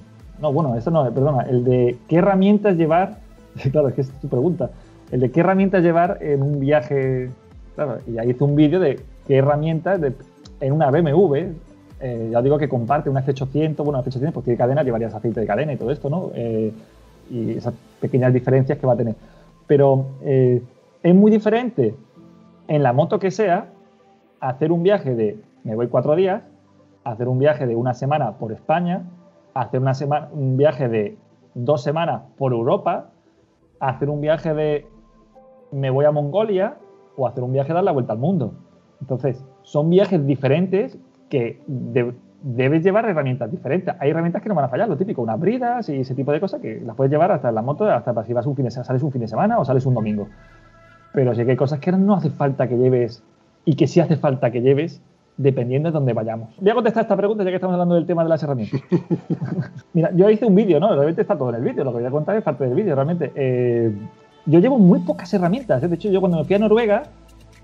no, bueno, esto no, perdona. El de qué herramientas llevar. Claro, es que es tu pregunta. El de qué herramientas llevar en un viaje. Claro, y ahí hice un vídeo de qué herramientas en una BMW. eh, ya digo que comparte una F800, bueno, una F800 pues tiene cadena, llevarías aceite de cadena y todo esto, ¿no? Eh, y esas pequeñas diferencias que va a tener. Pero es muy diferente en la moto que sea hacer un viaje de me voy cuatro días, hacer un viaje de una semana por España, hacer una semana, un viaje de dos semanas por Europa, hacer un viaje de me voy a Mongolia o hacer un viaje de dar la vuelta al mundo. Entonces, son viajes diferentes que de- debes llevar herramientas diferentes. Hay herramientas que no van a fallar, lo típico, unas bridas y ese tipo de cosas que las puedes llevar hasta la moto, hasta si vas un fin de, se- sales un fin de semana o sales un domingo. Pero sí que hay cosas que no hace falta que lleves y que sí hace falta que lleves dependiendo de dónde vayamos. Voy a contestar esta pregunta ya que estamos hablando del tema de las herramientas. Mira, yo hice un vídeo, ¿no? Realmente está todo en el vídeo, lo que voy a contar es parte del vídeo, realmente. Eh, yo llevo muy pocas herramientas, ¿eh? de hecho yo cuando me fui a Noruega,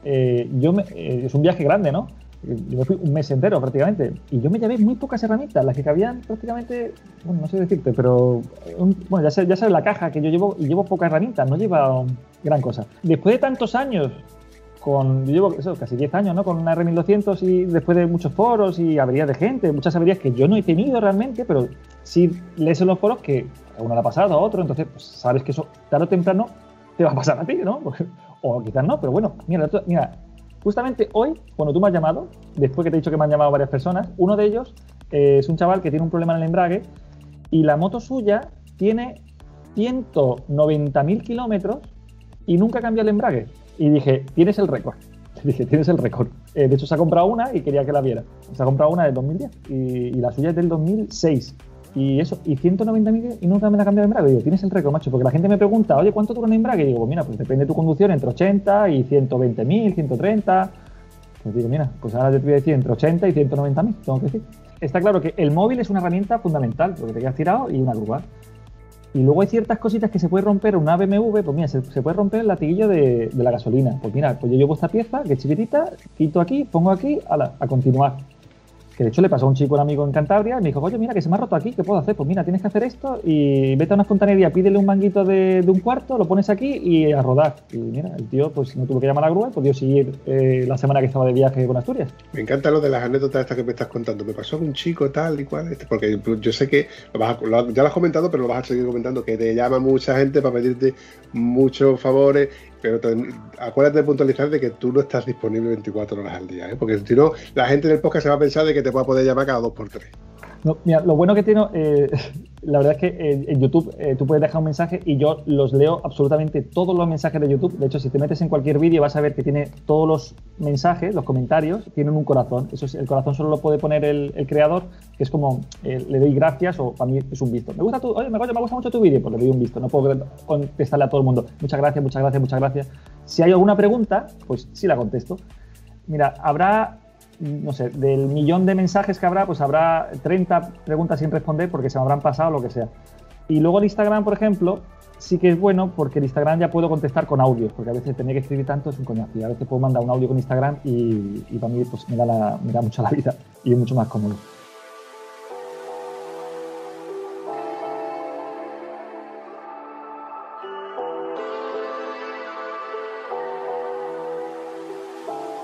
eh, yo me- eh, es un viaje grande, ¿no? Yo me fui un mes entero prácticamente y yo me llevé muy pocas herramientas, las que cabían prácticamente, bueno, no sé decirte, pero un- bueno, ya sabes, ya sabes la caja que yo llevo y llevo pocas herramientas, no lleva gran cosa. Después de tantos años con, yo llevo eso, casi 10 años, ¿no? Con una R1200 y después de muchos foros y averías de gente, muchas averías que yo no he tenido realmente, pero sí lees en los foros que a uno le ha pasado, a otro, entonces pues, sabes que eso tarde o temprano te va a pasar a ti, ¿no? o quizás no, pero bueno, mira, mira, justamente hoy, cuando tú me has llamado, después que te he dicho que me han llamado varias personas, uno de ellos eh, es un chaval que tiene un problema en el embrague y la moto suya tiene 190.000 kilómetros y nunca cambia el embrague. Y dije, tienes el récord. Dije, tienes el récord. Eh, de hecho, se ha comprado una y quería que la viera. Se ha comprado una del 2010 y, y la suya es del 2006. Y eso, y 190.000 y nunca me la cambiado el embrague. Digo, tienes el récord, macho. Porque la gente me pregunta, oye, ¿cuánto dura un embrague? Y digo, mira, pues depende de tu conducción, entre 80 y 120.000, 130. Pues digo, mira, pues ahora te voy a decir entre 80 y 190.000, tengo que decir. Está claro que el móvil es una herramienta fundamental, porque te quedas tirado y una grúa. Y luego hay ciertas cositas que se puede romper una BMW, pues mira, se, puede romper el latiguillo de, de la gasolina. Pues mira, pues yo llevo esta pieza, que es chiquitita, quito aquí, pongo aquí, ala, a continuar. Que de hecho le pasó a un chico, un amigo en Cantabria, y me dijo, oye, mira, que se me ha roto aquí, ¿qué puedo hacer? Pues mira, tienes que hacer esto y vete a una fontanería, pídele un manguito de, un cuarto, lo pones aquí y a rodar. Y mira, el tío pues no tuvo que llamar a la grúa, podía seguir eh, la semana que estaba de viaje con Asturias. Me encanta lo de las anécdotas estas que me estás contando. Me pasó con un chico tal y cual, este, porque yo sé que lo vas a- lo- ya lo has comentado, pero lo vas a seguir comentando, que te llama mucha gente para pedirte muchos favores, pero te- acuérdate de puntualizar de que tú no estás disponible 24 horas al día, ¿eh? porque si no, la gente en el podcast se va a pensar de que te va a poder llamar cada dos por tres. Mira, lo bueno que tiene, eh, la verdad es que eh, en YouTube eh, tú puedes dejar un mensaje y yo los leo absolutamente todos los mensajes de YouTube. De hecho, si te metes en cualquier vídeo vas a ver que tiene todos los mensajes, los comentarios, tienen un corazón. Eso es, el corazón solo lo puede poner el, creador, que es como le doy gracias o para mí es un visto. Me gusta tu, oye, me, me gusta mucho tu vídeo, pues le doy un visto. No puedo contestarle a todo el mundo. Muchas gracias, muchas gracias, muchas gracias. Si hay alguna pregunta, pues sí la contesto. Mira, habrá no sé, del millón de mensajes que habrá, pues habrá 30 preguntas sin responder porque se me habrán pasado lo que sea. Y luego el Instagram, por ejemplo, sí que es bueno porque el Instagram ya puedo contestar con audios, porque a veces tenía que escribir tanto es un coñazo. Y a veces puedo mandar un audio con Instagram y, para mí pues, me, da la- me da mucho la vida y es mucho más cómodo.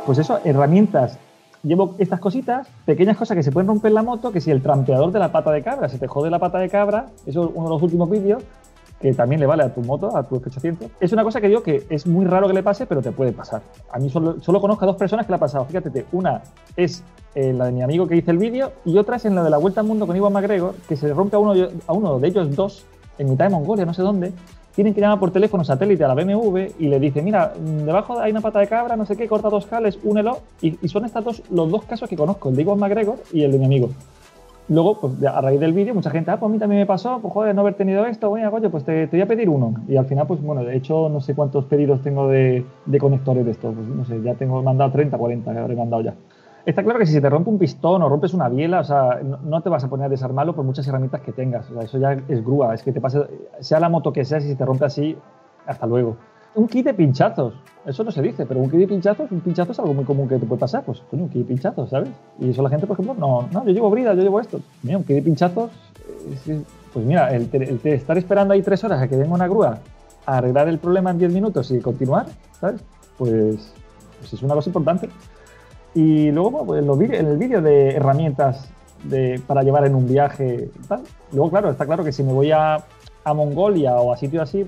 Pues eso, herramientas. Llevo estas cositas, pequeñas cosas que se pueden romper la moto, que si el trampeador de la pata de cabra, se te jode la pata de cabra, eso es uno de los últimos vídeos, que también le vale a tu moto, a tu F800. Es una cosa que digo que es muy raro que le pase, pero te puede pasar. A mí solo, solo conozco a dos personas que le ha pasado. Fíjate, una es eh, la de mi amigo que hizo el vídeo y otra es en la de la Vuelta al Mundo con Iwan McGregor, que se le rompe a uno, a uno de ellos dos en mitad de Mongolia, no sé dónde. Tienen que llamar por teléfono satélite a la BMW y le dice, mira, mm, debajo hay una pata de cabra, no sé qué, corta dos cables, únelo. Y, son estos dos, los dos casos que conozco, el de Iwan McGregor y el de mi amigo. Luego, pues a raíz del vídeo, mucha gente, ah, pues a mí también me pasó, pues joder, no haber tenido esto, bueno, coño, pues te, voy a pedir uno. Y al final, pues bueno, de hecho, no sé cuántos pedidos tengo de, de conectores de esto, pues no sé, ya tengo mandado 30, 40, que habré mandado ya. Está claro que si te rompe un pistón o rompes una biela, o sea, no, te vas a poner a desarmarlo por muchas herramientas que tengas. O sea, eso ya es grúa, es que te pase, sea la moto que sea, si se te rompe así, hasta luego. Un kit de pinchazos, eso no se dice, pero un kit de pinchazos, un pinchazo es algo muy común que te puede pasar, pues coño, un kit de pinchazos, ¿sabes? Y eso la gente, por ejemplo, no, no, yo llevo brida, yo llevo esto. Mira, un kit de pinchazos, eh, pues mira, el, el te- estar esperando ahí tres horas a que venga una grúa a arreglar el problema en 10 minutos y continuar, ¿sabes? Pues, pues es una cosa importante. Y luego, pues, en, los en el vídeo de herramientas de, para llevar en un viaje. Luego, claro, está claro que si me voy a, a Mongolia o a sitios así,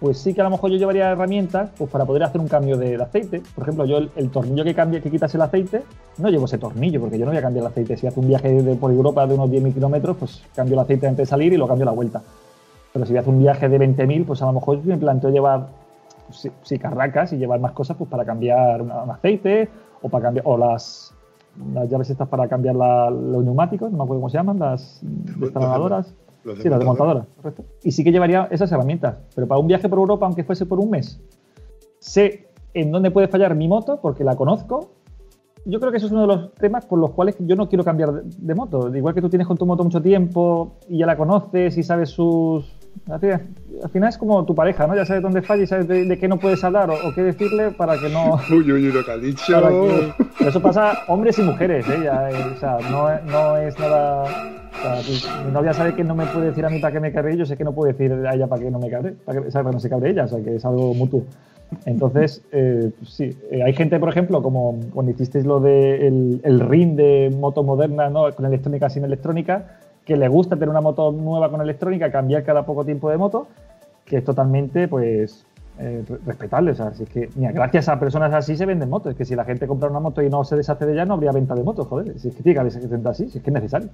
pues sí que a lo mejor yo llevaría herramientas pues para poder hacer un cambio de, aceite. Por ejemplo, yo el, tornillo que cambie, que quitas el aceite, no llevo ese tornillo, porque yo no voy a cambiar el aceite. Si hace un viaje por Europa de unos 10.000 kilómetros, pues cambio el aceite antes de salir y lo cambio a la vuelta. Pero si hace un viaje de 20.000, pues a lo mejor me planteo llevar sí, sí, carracas y llevar más cosas pues para cambiar una- un aceite o para cambiar o las, las llaves estas para cambiar la- los neumáticos, no me acuerdo cómo se llaman, las destranadoras. Los Sí, las desmontadoras, correcto. Y sí que llevaría esas herramientas, pero para un viaje por Europa, aunque fuese por un mes, sé en dónde puede fallar mi moto porque la conozco. Yo creo que eso es uno de los temas por los cuales yo no quiero cambiar de, de moto. Igual que tú tienes con tu moto mucho tiempo y ya la conoces y sabes sus... Al final, al final es como tu pareja, ¿no? Ya sabes dónde falla y sabes de, de qué no puedes hablar o, o qué decirle para que no... Uy, uy, lo que ha dicho. Que- eso pasa hombres y mujeres, ¿eh? Ya, eh, o sea, no, no es nada. o sea, tu- mi novia sabe que no me puede decir a mí para que me cabre, yo sé que no puedo decir a ella para que no me cabre, para que, o sea, para que no se cabre ella, o sea, que es algo mutuo. Entonces, eh, pues sí, eh, hay gente, por ejemplo, como cuando hicisteis lo de el, el ring de moto moderna, ¿no? Con electrónica sin electrónica, que le gusta tener una moto nueva con electrónica, cambiar cada poco tiempo de moto, que es totalmente, pues, eh, re- respetable. O sea, si es que, mira, gracias a personas así se venden motos. Es que si la gente compra una moto y no se deshace de ella, no habría venta de motos, joder. Si es que tiene que gente así, si es que es necesario.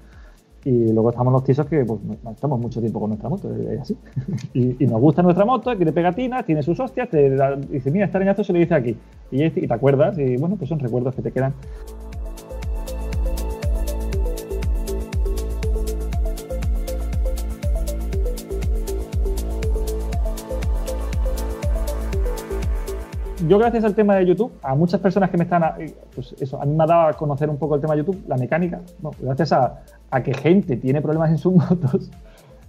Y luego estamos los tisos que pues, estamos mucho tiempo con nuestra moto, es así. y, y nos gusta nuestra moto, tiene pegatinas, tiene sus hostias, te da- dice, mira, este arañazo se lo dice aquí. Y, es- y te acuerdas, y bueno, pues son recuerdos que te quedan. Yo gracias al tema de YouTube, a muchas personas que me están, a- eh, pues eso, a mí me ha dado a conocer un poco el tema de YouTube, la mecánica, ¿no? gracias a, a que gente tiene problemas en sus motos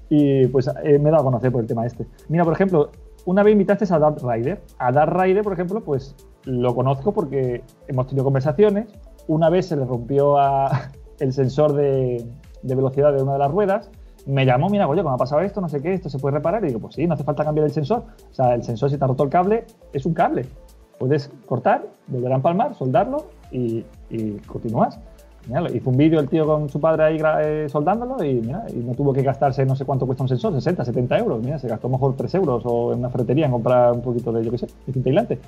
y pues eh, me he dado a conocer por el tema este. Mira, por ejemplo, una vez invitaste a Darth Rider. A Darth Rider, por ejemplo, pues lo conozco porque hemos tenido conversaciones. Una vez se le rompió a- el sensor de, de velocidad de una de las ruedas. Me llamó, mira, oye, ¿cómo ha pasado esto? No sé qué, esto se puede reparar. Y digo, pues sí, no hace falta cambiar el sensor. O sea, el sensor, si te ha roto el cable, es un cable. Puedes cortar, volver a empalmar, soldarlo y, y continúas. Hizo un vídeo el tío con su padre ahí eh, soldándolo y, mira, y no tuvo que gastarse no sé cuánto cuesta un sensor, 60, 70 euros. Mira, se gastó a mejor 3 euros o en una ferretería en comprar un poquito de, yo qué sé, de tinta aislante.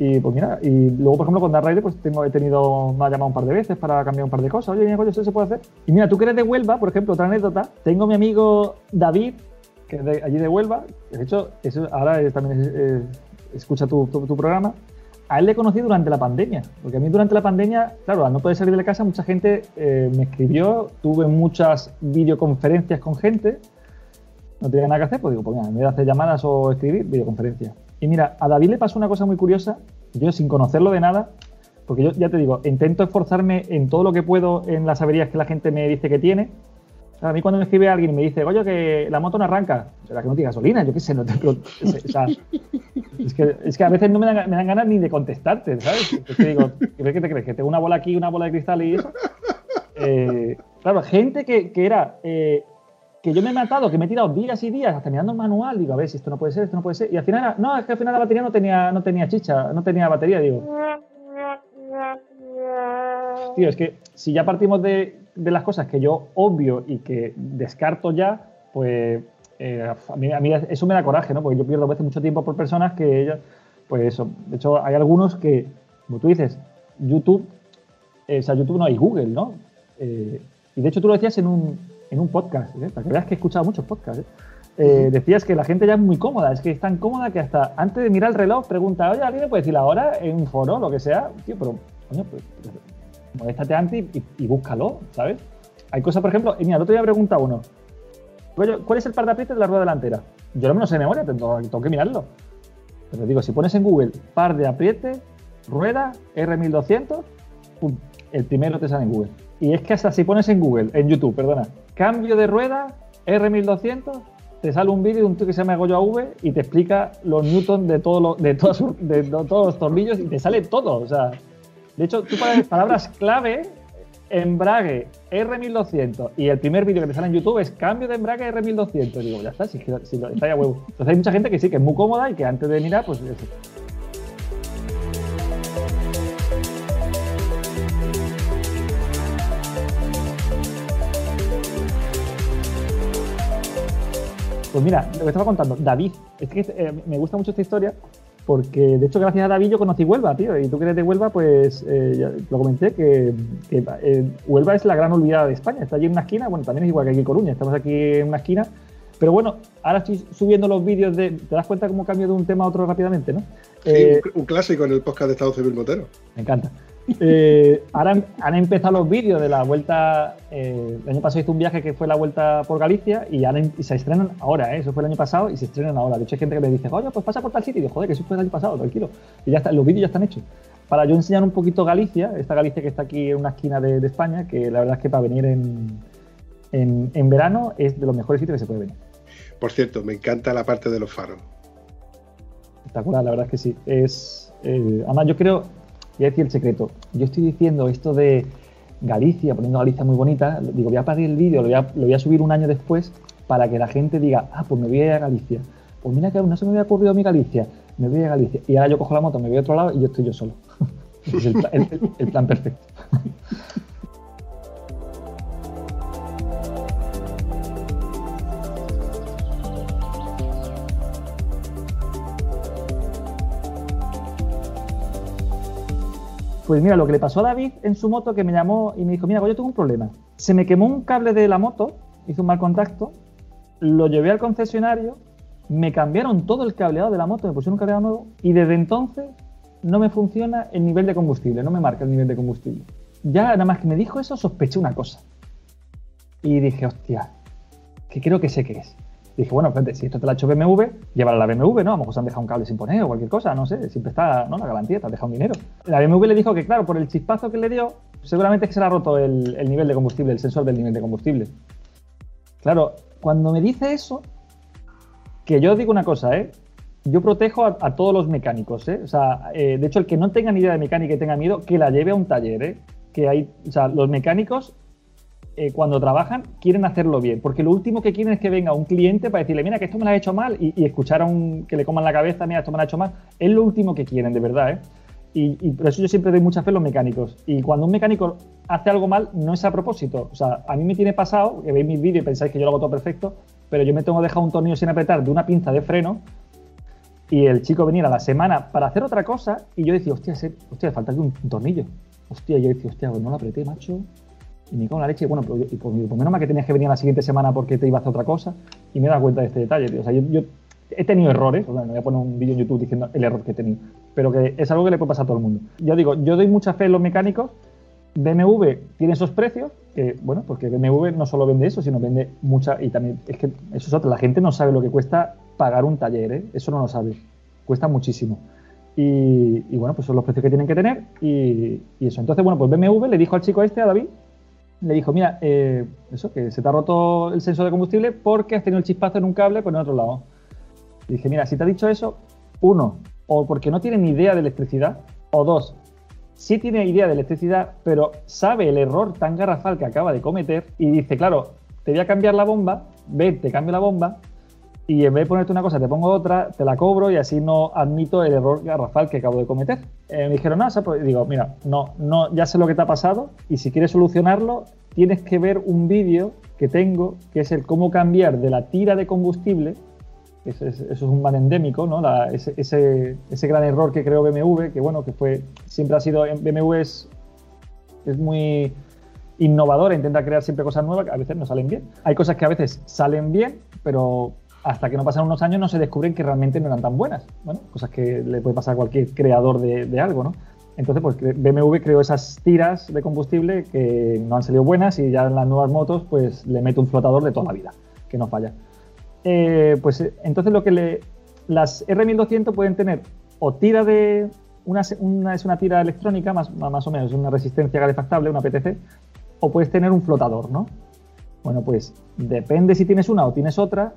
Y pues mira, y luego, por ejemplo, con Dark pues tengo, he tenido, me ha llamado un par de veces para cambiar un par de cosas. Oye, mira, coño, eso se puede hacer. Y mira, tú que de Huelva, por ejemplo, otra anécdota. Tengo mi amigo David, que es de allí de Huelva. De hecho, ahora también es- escucha tu, tu- tu programa. A él le conocí durante la pandemia, porque a mí durante la pandemia, claro, al no poder salir de la casa, mucha gente eh, me escribió, tuve muchas videoconferencias con gente, no tenía nada que hacer, pues digo, pues mira, en vez de hacer llamadas o escribir, videoconferencias. Y mira, a David le pasó una cosa muy curiosa, yo sin conocerlo de nada, porque yo ya te digo, intento esforzarme en todo lo que puedo en las averías que la gente me dice que tiene, A mí cuando me escribe alguien y me dice, oye, que la moto no arranca, será que no tiene gasolina, yo qué sé, no te, o sea, es, que, es que a veces no me dan, me dan ganas ni de contestarte, ¿sabes? Es que digo, ¿qué qué te crees? ¿Que tengo una bola aquí, una bola de cristal y eso? Eh, claro, gente que, que era, eh, que yo me he matado, que me he tirado días y días hasta mirando el manual, digo, a ver si esto no puede ser, esto no puede ser, y al final, era, no, es que al final la batería no tenía, no tenía chicha, no tenía batería, digo. Tío, es que si ya partimos de, de las cosas que yo obvio y que descarto ya, pues eh, a, mí, a mí eso me da coraje, ¿no? Porque yo pierdo a veces mucho tiempo por personas que ellas, pues eso. De hecho, hay algunos que, como tú dices, YouTube, eh, o sea, YouTube no hay Google, ¿no? Eh, y de hecho tú lo decías en un, en un podcast, ¿eh? para que veas que he escuchado muchos podcasts. ¿eh? Eh, decías que la gente ya es muy cómoda, es que es tan cómoda que hasta antes de mirar el reloj pregunta, oye, ¿alguien me puede decir la hora en un foro, lo que sea? Tío, pero, coño, pues, moléstate antes y, búscalo, ¿sabes? Hay cosas, por ejemplo, y mira, el otro día pregunta uno, ¿cuál es el par de aprietes de la rueda delantera? Yo no me lo sé de memoria, tengo, que mirarlo. Pero digo, si pones en Google par de apriete, rueda, R1200, pum, el primero te sale en Google. Y es que hasta si pones en Google, en YouTube, perdona, cambio de rueda, R1200, te sale un vídeo de un tío que se llama Goyo AV y te explica los newtons de, todo lo- de, todos, de to- todos los tornillos y te sale todo. O sea, de hecho, tú pones palabras clave, embrague R1200 y el primer vídeo que te sale en YouTube es cambio de embrague R1200. Digo, ya está, si, lo- está ya huevo. Entonces hay mucha gente que sí, que es muy cómoda y que antes de mirar, pues. Pues mira, lo que estaba contando, David, es que eh, me gusta mucho esta historia porque de hecho gracias a David yo conocí Huelva, tío, y tú que eres de Huelva, pues eh, ya lo comenté, que, que, eh, Huelva es la gran olvidada de España, está allí en una esquina, bueno, también es igual que aquí en Coruña, estamos aquí en una esquina, pero bueno, ahora estoy subiendo los vídeos de, te das cuenta cómo cambio de un tema a otro rápidamente, ¿no? Sí, Eh, un, clásico en el podcast de Estado Civil Motero. me encanta. Eh, ahora han, empezado los vídeos de la vuelta. eh, el año pasado hice un viaje que fue la vuelta por Galicia y, ahora em- y se estrenan ahora, ¿eh? eso fue el año pasado y se estrenan ahora. De hecho, hay gente que me dice, oye, pues pasa por tal sitio. Y digo, joder, que eso fue el año pasado, tranquilo. Y ya está, los vídeos ya están hechos. Para yo enseñar un poquito Galicia, esta Galicia que está aquí en una esquina de, de España, que la verdad es que para venir en, en, en verano es de los mejores sitios que se puede venir. Por cierto, me encanta la parte de los faros. Espectacular, la verdad es que sí. Es, eh, además, yo creo, a decir el secreto. Yo estoy diciendo esto de Galicia, poniendo Galicia muy bonita. Digo, voy a parar el vídeo, lo voy a, a subir un año después para que la gente diga, ah, pues me voy a ir a Galicia. Pues mira que no se me había ocurrido a mí Galicia. Me voy a Galicia. Y ahora yo cojo la moto, me voy a otro lado y yo estoy yo solo. es el plan perfecto. Pues mira, lo que le pasó a David en su moto, que me llamó y me dijo, mira, pues yo tengo un problema. Se me quemó un cable de la moto, hice un mal contacto, lo llevé al concesionario, me cambiaron todo el cableado de la moto, me pusieron un cableado nuevo y desde entonces no me funciona el nivel de combustible, no me marca el nivel de combustible. Ya nada más que me dijo eso, sospeché una cosa. Y dije, hostia, que creo que sé qué es. Dije, bueno, espérate, si esto te lo ha hecho BMW, llévala a la BMW, ¿no? A lo mejor se han dejado un cable sin poner o cualquier cosa, no sé, siempre está, ¿no? La garantía, te has dejado un dinero. La BMW le dijo que, claro, por el chispazo que le dio, seguramente es que se le ha roto el, el nivel de combustible, el sensor del nivel de combustible. Claro, cuando me dice eso, que yo digo una cosa, ¿eh? Yo protejo a, todos los mecánicos, ¿eh? O sea, eh, de hecho, el que no tenga ni idea de mecánica y tenga miedo, que la lleve a un taller, ¿eh? Que hay, o sea, los mecánicos eh, cuando trabajan quieren hacerlo bien, porque lo último que quieren es que venga un cliente para decirle, mira, que esto me lo ha hecho mal, y, escuchar a un que le coman la cabeza, mira, esto me lo ha hecho mal, es lo último que quieren, de verdad, ¿eh? Y, por eso yo siempre doy mucha fe en los mecánicos. Y cuando un mecánico hace algo mal, no es a propósito. O sea, a mí me tiene pasado, que veis mis vídeos y pensáis que yo lo hago todo perfecto, pero yo me tengo dejado un tornillo sin apretar de una pinza de freno y el chico venía a la semana para hacer otra cosa y yo decía, hostia, hostia, falta un, un tornillo. Hostia, yo decía, hostia, pues no lo apreté, macho. Y me cago en la leche. Bueno, pues, pues, pues menos mal que tenías que venir la siguiente semana porque te iba a otra cosa. Y me he dado cuenta de este detalle, tío. O sea, yo, yo he tenido errores. O sea, no voy a poner un vídeo en YouTube diciendo el error que he tenido. Pero que es algo que le puede pasar a todo el mundo. Yo digo, yo doy mucha fe en los mecánicos. BMW tiene esos precios, que bueno, porque BMW no solo vende eso, sino vende mucha. Y también, es que eso es otra. La gente no sabe lo que cuesta pagar un taller, ¿eh? Eso no lo sabe. Cuesta muchísimo. Y, y, bueno, pues son los precios que tienen que tener y, y eso. Entonces, bueno, pues BMW le dijo al chico este, a David, le dijo, mira, eh, eso, que se te ha roto el sensor de combustible porque has tenido el chispazo en un cable por en otro lado. Le dije, mira, si te ha dicho eso, uno, o porque no tiene ni idea de electricidad, o dos, sí tiene idea de electricidad, pero sabe el error tan garrafal que acaba de cometer y dice, claro, te voy a cambiar la bomba, ve, te cambio la bomba, y en vez de ponerte una cosa, te pongo otra, te la cobro y así no admito el error garrafal que acabo de cometer. Eh, me dijeron, no, puede". digo, mira, no, no, ya sé lo que te ha pasado y si quieres solucionarlo, tienes que ver un vídeo que tengo, que es el cómo cambiar de la tira de combustible, eso es, un mal endémico, ¿no? Ese, ese- ese gran error que creó BMW, que bueno, que fue, siempre ha sido, BMW es, es muy innovadora, intenta crear siempre cosas nuevas, que a veces no salen bien. Hay cosas que a veces salen bien, pero hasta que no pasan unos años no se descubren que realmente no eran tan buenas. Bueno, cosas que le puede pasar a cualquier creador de, algo, ¿no? Entonces, pues BMW creó esas tiras de combustible que no han salido buenas y ya en las nuevas motos, pues le mete un flotador de toda la vida, que no falla. Eh, pues eh, entonces lo que le. Las R1200 pueden tener o tira de. Una es una tira electrónica, más, más o menos, una resistencia calefactable, una PTC, o puedes tener un flotador, ¿no? Bueno, pues depende si tienes una o tienes otra,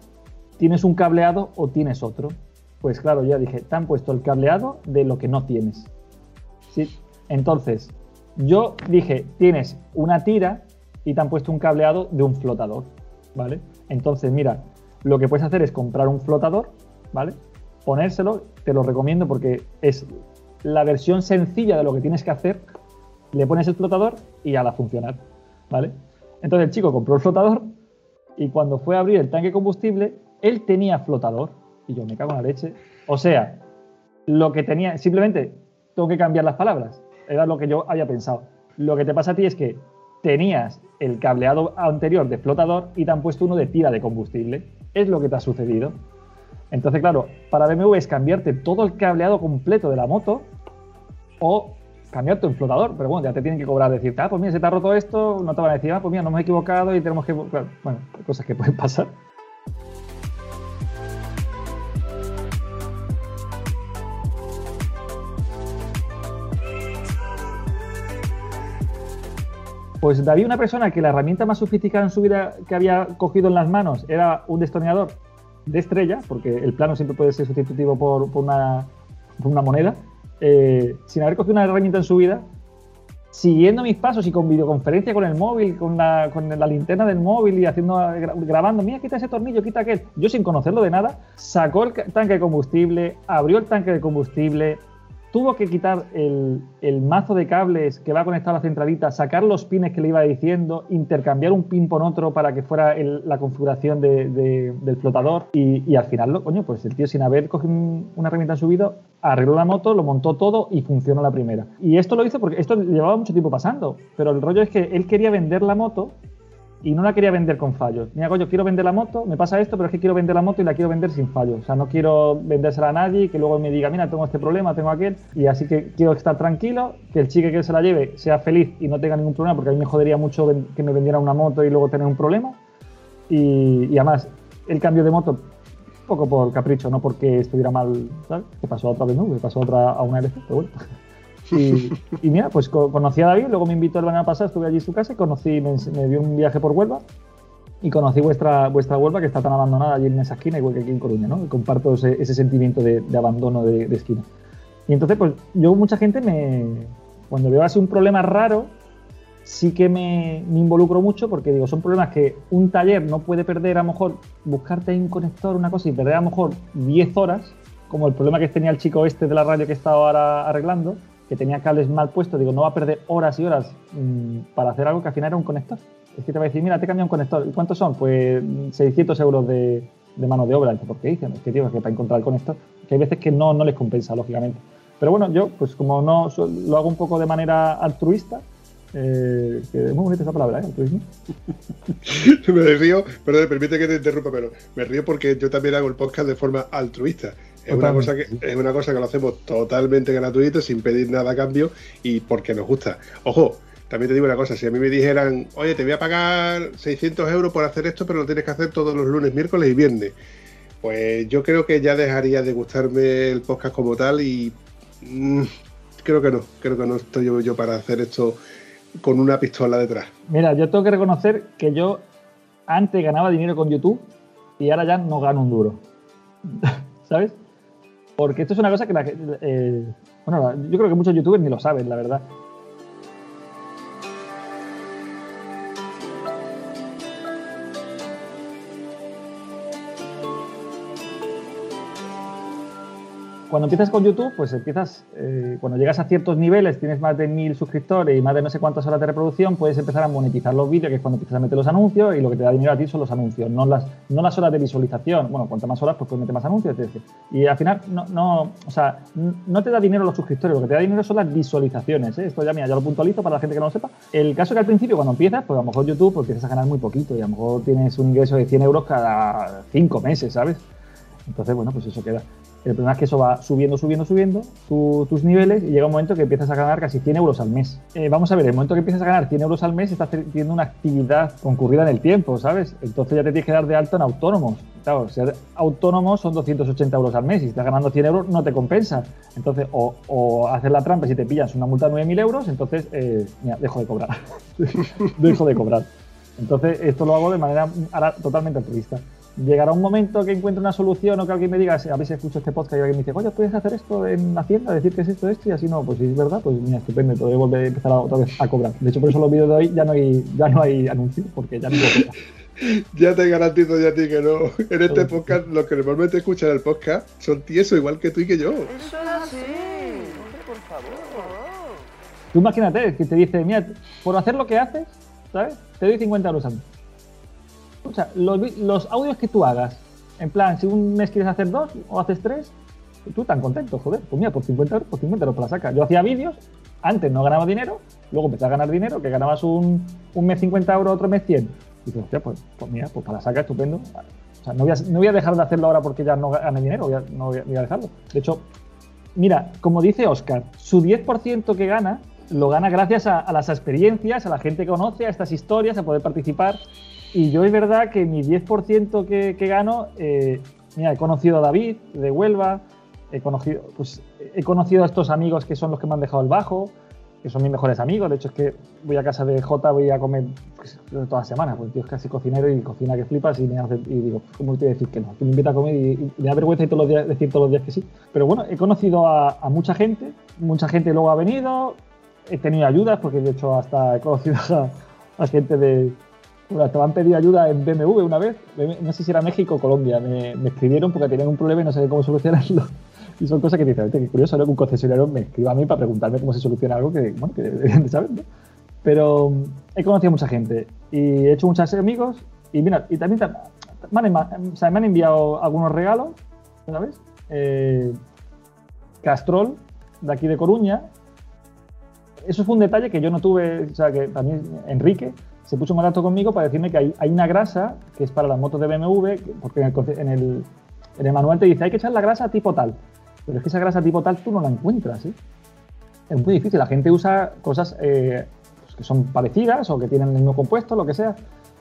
tienes un cableado o tienes otro. Pues claro, ya dije, te han puesto el cableado de lo que no tienes. ¿sí? Entonces, yo dije, tienes una tira y te han puesto un cableado de un flotador, ¿vale? Entonces, mira, lo que puedes hacer es comprar un flotador, ¿vale? Ponérselo, te lo recomiendo porque es la versión sencilla de lo que tienes que hacer. Le pones el flotador y a la funcionar, ¿vale? Entonces el chico compró el flotador y cuando fue a abrir el tanque combustible, él tenía flotador. Y yo me cago en la leche. O sea, lo que tenía, simplemente tengo que cambiar las palabras. Era lo que yo había pensado. Lo que te pasa a ti es que tenías el cableado anterior de flotador y te han puesto uno de tira de combustible. Es lo que te ha sucedido. Entonces, claro, para BMW es cambiarte todo el cableado completo de la moto o cambiarte un flotador. Pero bueno, ya te tienen que cobrar, decirte, ah, pues mira, se te ha roto esto, no te van a decir, ah, pues mira, nos hemos equivocado y tenemos que. Bueno, cosas que pueden pasar. Pues había una persona que la herramienta más sofisticada en su vida que había cogido en las manos era un destornillador de estrella, porque el plano siempre puede ser sustitutivo por, una, moneda, eh, sin haber cogido una herramienta en su vida, siguiendo mis pasos y con videoconferencia con el móvil, con la, linterna del móvil y haciendo gra- grabando, mira, quita ese tornillo, quita aquel. Yo sin conocerlo de nada, sacó el tanque de combustible, abrió el tanque de combustible, tuvo que quitar el, mazo de cables que va conectado a la centralita, sacar los pines que le iba diciendo, intercambiar un pin por otro para que fuera la configuración de- de- del flotador y, al final, lo- coño, pues el tío sin haber cogido un- una herramienta en su vida, arregló la moto, lo montó todo y funcionó la primera. Y esto lo hizo porque esto llevaba mucho tiempo pasando, pero el rollo es que él quería vender la moto y no la quería vender con fallos. Mira, coño, quiero vender la moto, me pasa esto, pero es que quiero vender la moto y la quiero vender sin fallos. O sea, no quiero vendérsela a nadie y que luego me diga, mira, tengo este problema, tengo aquel. Y así que quiero estar tranquilo, que el chico que se la lleve sea feliz y no tenga ningún problema, porque a mí me jodería mucho que me vendiera una moto y luego tener un problema. Y, y además, el cambio de moto, poco por capricho, no porque estuviera mal, ¿sabes? Que pasó a otra BMW, pasó a otra a una LC, pero bueno. Y, y mira, pues co- conocí a David, luego me invitó el verano pasado, estuve allí en su casa y conocí, me, me dio un viaje por Huelva y conocí vuestra, vuestra Huelva que está tan abandonada allí en esa esquina, igual que aquí en Coruña, ¿no? Comparto ese, ese sentimiento de, de abandono de, de esquina. Y entonces, pues yo, mucha gente me. Cuando veo así un problema raro, sí que me, me involucro mucho porque digo, son problemas que un taller no puede perder, a lo mejor, buscarte ahí un conector, una cosa, y perder a lo mejor 10 horas, como el problema que tenía el chico este de la radio que estaba ahora arreglando, que tenía cables mal puestos, digo, no va a perder horas y horas mm, para hacer algo que al final era un conector. Es que te va a decir, mira, te cambia un conector. ¿Y cuántos son? Pues mm, 600 euros de, mano de obra. ¿Por qué dicen? Es que, tío, que para encontrar el conector. Que hay veces que no, no les compensa, lógicamente. Pero bueno, yo, pues como no lo hago un poco de manera altruista, eh, que es muy bonita esa palabra, ¿eh? Me río, perdón, permite que te interrumpa, pero me río porque yo también hago el podcast de forma altruista. Es una, cosa que, es una cosa que lo hacemos totalmente gratuito, sin pedir nada a cambio y porque nos gusta. Ojo, también te digo una cosa, si a mí me dijeran, oye, te voy a pagar 600 euros por hacer esto, pero lo tienes que hacer todos los lunes, miércoles y viernes, pues yo creo que ya dejaría de gustarme el podcast como tal y mm, creo que no, creo que no estoy yo, yo para hacer esto con una pistola detrás. Mira, yo tengo que reconocer que yo antes ganaba dinero con YouTube y ahora ya no gano un duro. ¿Sabes? Porque esto es una cosa que la, eh, bueno, yo creo que muchos youtubers ni lo saben, la verdad. Cuando empiezas con YouTube, pues empiezas, eh, cuando llegas a ciertos niveles, tienes más de mil suscriptores y más de no sé cuántas horas de reproducción, puedes empezar a monetizar los vídeos, que es cuando empiezas a meter los anuncios y lo que te da dinero a ti son los anuncios, no las, no las horas de visualización. Bueno, cuanto más horas, pues puedes meter más anuncios, etc. Y al final, no, no, o sea, no te da dinero los suscriptores, lo que te da dinero son las visualizaciones. ¿eh? Esto ya, mira, ya lo puntualizo para la gente que no lo sepa. El caso que al principio, cuando empiezas, pues a lo mejor YouTube pues, empiezas a ganar muy poquito y a lo mejor tienes un ingreso de 100 euros cada 5 meses, ¿sabes? Entonces, bueno, pues eso queda. El problema es que eso va subiendo, subiendo, subiendo tu- tus niveles y llega un momento que empiezas a ganar casi 100 euros al mes. Eh, vamos a ver, el momento que empiezas a ganar 100 euros al mes estás teniendo una actividad concurrida en el tiempo, ¿sabes? Entonces ya te tienes que dar de alto en autónomos. Claro, ser autónomo son 280 euros al mes y si estás ganando 100 euros no te compensa. Entonces, o, hacer la trampa si te pillas una multa de 9.000 euros, entonces, eh, mira, dejo de cobrar. dejo de cobrar. Entonces, esto lo hago de manera totalmente altruista. Llegará un momento que encuentre una solución o que alguien me diga, a veces escucho este podcast y alguien me dice, oye, ¿puedes hacer esto en Hacienda? Decir que es esto, esto y así no. Pues si es verdad, pues mira, estupendo, podré volver a empezar a- otra vez a cobrar. De hecho, por eso los vídeos de hoy ya no hay, ya no hay anuncios, porque ya no cobrar. Ya te garantizo ya a ti que no. En este podcast, los que normalmente escuchan el podcast son tiesos igual que tú y que yo. Eso es así. Hombre, por favor. Tú imagínate que te dice, mira, por hacer lo que haces, ¿sabes? Te doy 50 euros al mes. O sea, los, los audios que tú hagas, en plan, si un mes quieres hacer dos o haces tres, tú tan contento, joder, pues mira, por 50 euros, por 50 euros para la saca. Yo hacía vídeos, antes no ganaba dinero, luego empecé a ganar dinero, que ganabas un, un mes 50 euros, otro mes 100. Y dices, hostia, pues, pues mira, pues para la saca, estupendo. O sea, no voy, a, no voy a dejar de hacerlo ahora porque ya no gane dinero, voy a- no voy a, voy a dejarlo. De hecho, Mira, como dice Oscar, su 10% que gana lo gana gracias a, a las experiencias, a la gente que conoce, a estas historias, a poder participar. Y yo es verdad que mi 10% que, que gano, eh, mira, he conocido a David de Huelva, he conocido, pues, he conocido a estos amigos que son los que me han dejado el bajo, que son mis mejores amigos. De hecho, es que voy a casa de Jota, voy a comer pues, todas las semanas, porque el tío es casi cocinero y cocina que flipas y me hace, y digo, ¿cómo te voy a decir que no? Que me invita a comer y, y me da vergüenza y todos los días, decir todos los días que sí. Pero bueno, he conocido a, a mucha gente, mucha gente luego ha venido, he tenido ayudas, porque de hecho hasta he conocido a, a gente de... Bueno, hasta me han pedido ayuda en BMW una vez, no sé si era México o Colombia, me, me escribieron porque tenían un problema y no sabían cómo solucionarlo. Y son cosas que dicen, "Hostia, qué curioso, ¿no? Que un concesionario me escriba a mí para preguntarme cómo se soluciona algo que, bueno, que deberían de saber, ¿no? Pero mm, he conocido a mucha gente y he hecho muchos amigos y mira, y también ta- me han, o sea, me han enviado algunos regalos, ¿sabes? Eh, Castrol, de aquí de Coruña. Eso fue un detalle que yo no tuve, o sea, que también Enrique se puso en contacto conmigo para decirme que hay, hay una grasa que es para las motos de BMW, que- porque en el, en, el, en el manual te dice hay que echar la grasa tipo tal, pero es que esa grasa tipo tal tú no la encuentras, ¿sí? Es muy difícil, la gente usa cosas eh, pues, que son parecidas o que tienen el mismo compuesto, lo que sea.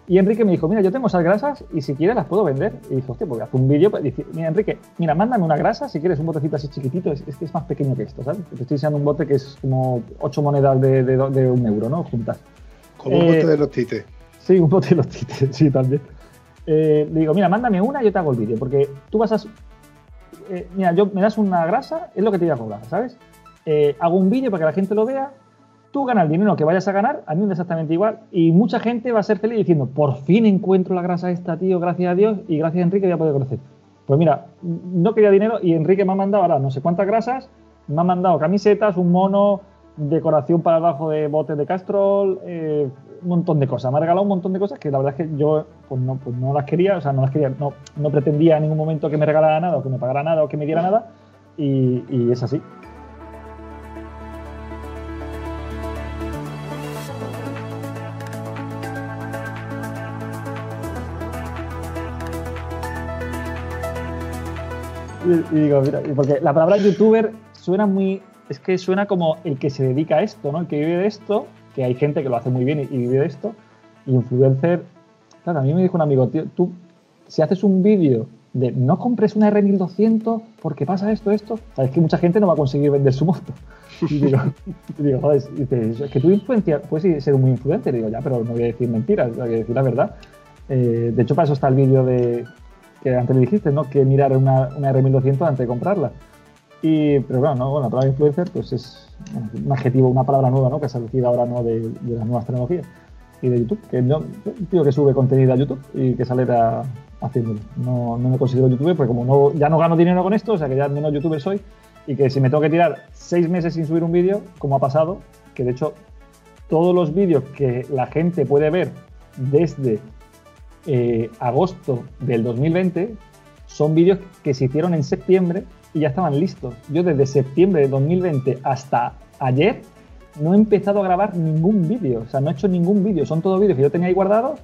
Y Enrique me dijo, mira, yo tengo esas grasas y si quieres las puedo vender. Y dije, hostia, pues haz un vídeo. pues, mira, Enrique, mira, mándame una grasa, si quieres un botecito así chiquitito, es, es que es más pequeño que esto, ¿sabes? Te estoy enseñando un bote que es como ocho monedas de, de, de un euro, ¿no? Juntas. Como un Eh, bote de los tites. Sí, un bote de los tites, sí, también. Eh, le digo, mira, mándame una y yo te hago el vídeo, porque tú vas a... eh, mira, yo me das una grasa, es lo que te voy a cobrar, ¿sabes? Hago un vídeo para que la gente lo vea, tú ganas el dinero que vayas a ganar, a mí me da exactamente igual, y mucha gente va a ser feliz diciendo, por fin encuentro la grasa esta, tío, gracias a Dios, y gracias a Enrique voy a poder conocer. Pues mira, no quería dinero y Enrique me ha mandado ahora no sé cuántas grasas, me ha mandado camisetas, un mono, decoración para abajo de botes de castrol, eh, un montón de cosas. Me ha regalado un montón de cosas que la verdad es que yo pues no, pues no las quería, o sea, no las quería, no, no pretendía en ningún momento que me regalara nada o que me pagara nada o que me diera nada y, es así. Y, digo, mira, porque la palabra youtuber suena muy. Es que suena como el que se dedica a esto, ¿no? El que vive de esto, que hay gente que lo hace muy bien y, vive de esto. Y influencer. Claro, a mí me dijo un amigo, tío, tú, si haces un vídeo de no compres una R1200 porque pasa esto, esto. Sabes que mucha gente no va a conseguir vender su moto. Y digo, digo joder, y es que tú influencia, puedes ser muy influente. digo, ya, pero no voy a decir mentiras, voy a decir la verdad. Eh, de hecho, para eso está el vídeo de que antes me dijiste, ¿no? Que mirar una, una R1200 antes de comprarla. Y, pero claro, ¿no? bueno, la palabra influencer pues es un adjetivo, una palabra nueva, ¿no? Que ha salido ahora, ¿no? De, de las nuevas tecnologías y de YouTube. Que no, tío que sube contenido a YouTube y que sale a, haciéndolo. No, no me considero youtuber porque como no, ya no gano dinero con esto, o sea que ya menos youtuber soy y que si me tengo que tirar seis meses sin subir un vídeo, como ha pasado, que de hecho todos los vídeos que la gente puede ver desde eh, agosto del 2020 son vídeos que se hicieron en septiembre y ya estaban listos. Yo desde septiembre de 2020 hasta ayer no he empezado a grabar ningún vídeo, o sea, no he hecho ningún vídeo, son todos vídeos que yo tenía ahí guardados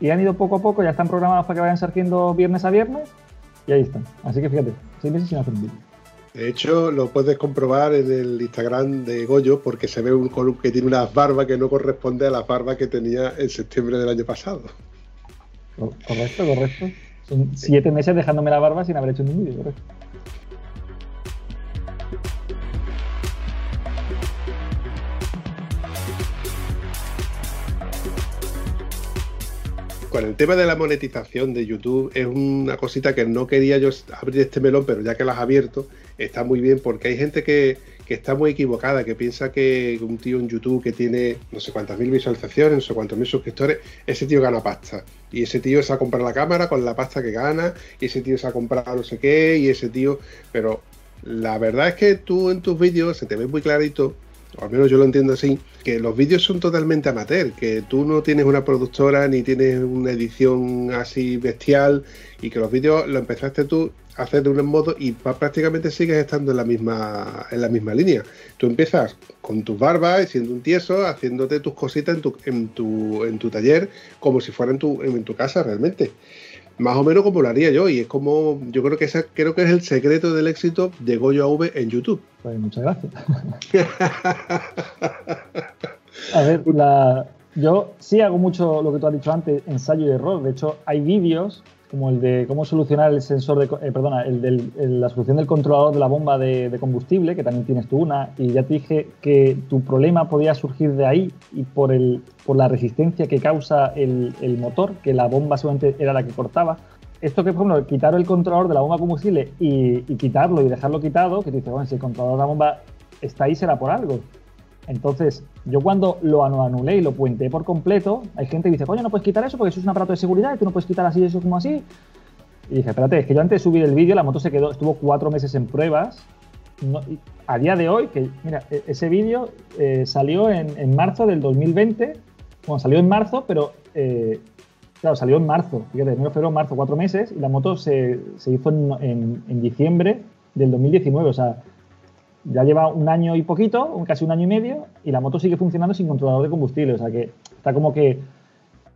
y han ido poco a poco, ya están programados para que vayan saliendo viernes a viernes y ahí están. Así que fíjate, seis meses sin hacer un vídeo. De hecho, lo puedes comprobar en el Instagram de Goyo porque se ve un column que tiene unas barbas que no corresponde a las barbas que tenía en septiembre del año pasado. Cor- Correcto, correcto. Son siete meses dejándome la barba sin haber hecho ningún vídeo, correcto. Con el tema de la monetización de YouTube es una cosita que no quería yo abrir este melón, pero ya que lo has abierto, está muy bien porque hay gente que, que está muy equivocada, que piensa que un tío en YouTube que tiene no sé cuántas mil visualizaciones, no sé cuántos mil suscriptores, ese tío gana pasta. Y ese tío se ha comprado la cámara con la pasta que gana, y ese tío se ha comprado no sé qué, y ese tío... Pero la verdad es que tú en tus vídeos se te ve muy clarito, o al menos yo lo entiendo así, que los vídeos son totalmente amateur, que tú no tienes una productora ni tienes una edición así bestial y que los vídeos lo empezaste tú a hacer de un modo y prácticamente sigues estando en la misma en la misma línea. Tú empiezas con tus barbas, siendo un tieso, haciéndote tus cositas en tu, en tu, en tu taller como si fuera tu, en tu casa realmente. Más o menos como lo haría yo y es como yo creo que esa, creo que es el secreto del éxito de Goyo AV en YouTube. Pues muchas gracias. A ver, la- yo sí hago mucho lo que tú has dicho antes, ensayo y error. De hecho, hay vídeos como el de cómo solucionar el sensor de, eh, perdona, el de la solución del controlador de la bomba de, de combustible, que también tienes tú una, y ya te dije que tu problema podía surgir de ahí y por, el, por la resistencia que causa el, el motor, que la bomba solamente era la que cortaba. Esto que, por ejemplo, quitar el controlador de la bomba de combustible y, y quitarlo y dejarlo quitado, que te dice, bueno, si el controlador de la bomba está ahí será por algo. Entonces, yo cuando lo anu- anulé y lo puenteé por completo, hay gente que dice, coño, no puedes quitar eso porque eso es un aparato de seguridad y tú no puedes quitar así eso como así. Y dije, espérate, es que yo antes de subir el vídeo, la moto se quedó, estuvo cuatro meses en pruebas. A día de hoy, que mira, e- ese vídeo eh, salió en, en marzo del 2020. Bueno, salió en marzo, pero eh, claro, salió en marzo. Fíjate, enero, febrero, marzo, cuatro meses. Y la moto se, se hizo en- en diciembre del 2019. O sea, ya lleva un año y poquito, casi un año y medio, y la moto sigue funcionando sin controlador de combustible. O sea que está como que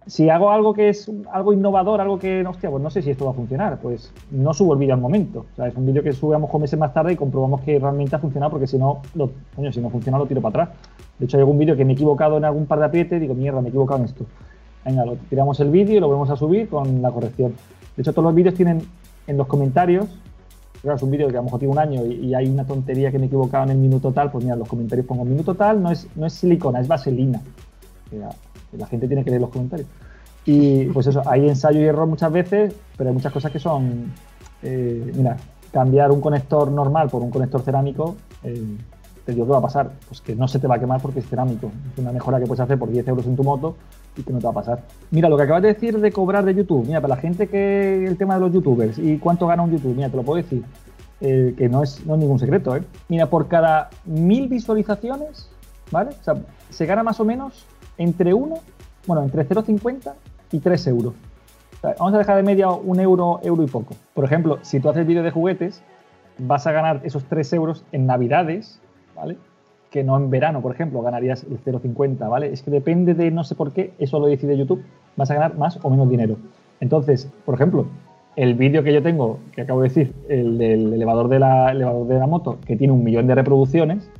si hago algo que es algo innovador, algo que, hostia, pues no sé si esto va a funcionar, pues no subo el vídeo al momento. O sea, es un vídeo que lo mejor meses más tarde y comprobamos que realmente ha funcionado, porque si no, lo- coño, si no funciona lo tiro para atrás. De hecho, hay algún vídeo que me he equivocado en algún par de aprietes digo, mierda, me he equivocado en esto. Venga, lo tiramos el vídeo y lo volvemos a subir con la corrección. De hecho, todos los vídeos tienen en los comentarios es un vídeo que a lo mejor tiene un año y, hay una tontería que me he equivocado en el minuto tal, pues mira, los comentarios pongo minuto tal, no es, no es silicona, es vaselina. Que la gente tiene que leer los comentarios. Y pues eso, hay ensayo y error muchas veces, pero hay muchas cosas que son, eh, mira, cambiar un conector normal por un conector cerámico, eh, te ¿qué va a pasar? Pues que no se te va a quemar porque es cerámico. Es una mejora que puedes hacer por 10 euros en tu moto y que no te va a pasar. Mira, lo que acabas de decir de cobrar de YouTube, mira, para la gente que el tema de los youtubers y cuánto gana un youtuber, mira, te lo puedo decir, eh, que no es, no es ningún secreto, ¿eh? Mira, por cada mil visualizaciones, ¿vale? O sea, se gana más o menos entre 1, bueno, entre 0,50 y 3 euros. Vamos a dejar de media un euro, euro y poco. Por ejemplo, si tú haces vídeo de juguetes, vas a ganar esos 3 euros en navidades, ¿vale? Que no en verano, por ejemplo, ganarías el 0,50, ¿vale? Es que depende de no sé por qué, eso lo decide YouTube, vas a ganar más o menos dinero. Entonces, por ejemplo, el vídeo que yo tengo, que acabo de decir, el del elevador de la, elevador de la moto, que tiene un millón de reproducciones,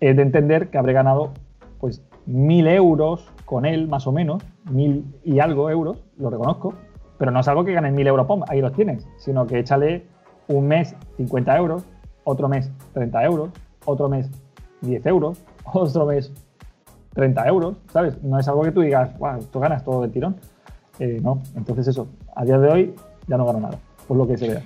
es de entender que habré ganado pues mil euros con él, más o menos, mil y algo euros, lo reconozco, Pero no es algo que ganes 1000 euros, ahí los tienes, sino que échale un mes 50 euros, otro mes 30 euros, otro mes 10 euros, otro mes 30 euros, ¿sabes? No es algo que tú digas, wow, tú ganas todo del tirón. Eh, no, entonces eso, a día de hoy ya no gano nada, por lo que se vea.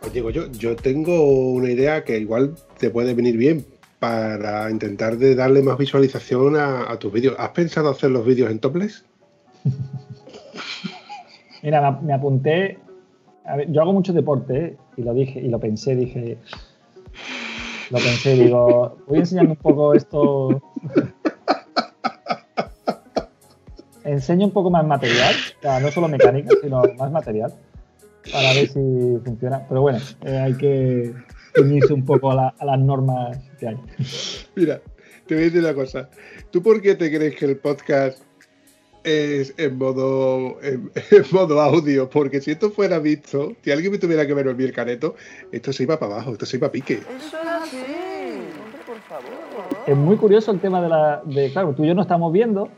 Pues digo yo, yo tengo una idea que igual te puede venir bien para intentar de darle más visualización a, a tus vídeos. ¿Has pensado hacer los vídeos en topless? Mira, me, apunté. a ver, yo hago mucho deporte ¿eh? y lo dije y lo pensé, dije. Lo pensé, digo, voy enseñando un poco esto. Enseño un poco más material, o sea, no solo mecánica, sino más material, para ver si funciona. Pero bueno, eh, hay que ceñirse un poco a, la- a las normas que hay. Mira, te voy a decir una cosa. ¿Tú por qué te crees que el podcast es en modo, en, en modo audio? Porque si esto fuera visto, si alguien me tuviera que ver el careto, esto se iba para abajo, esto se iba a pique. Eso era así. Hombre, por favor. Es muy curioso el tema de la. De, claro, tú y yo no estamos viendo,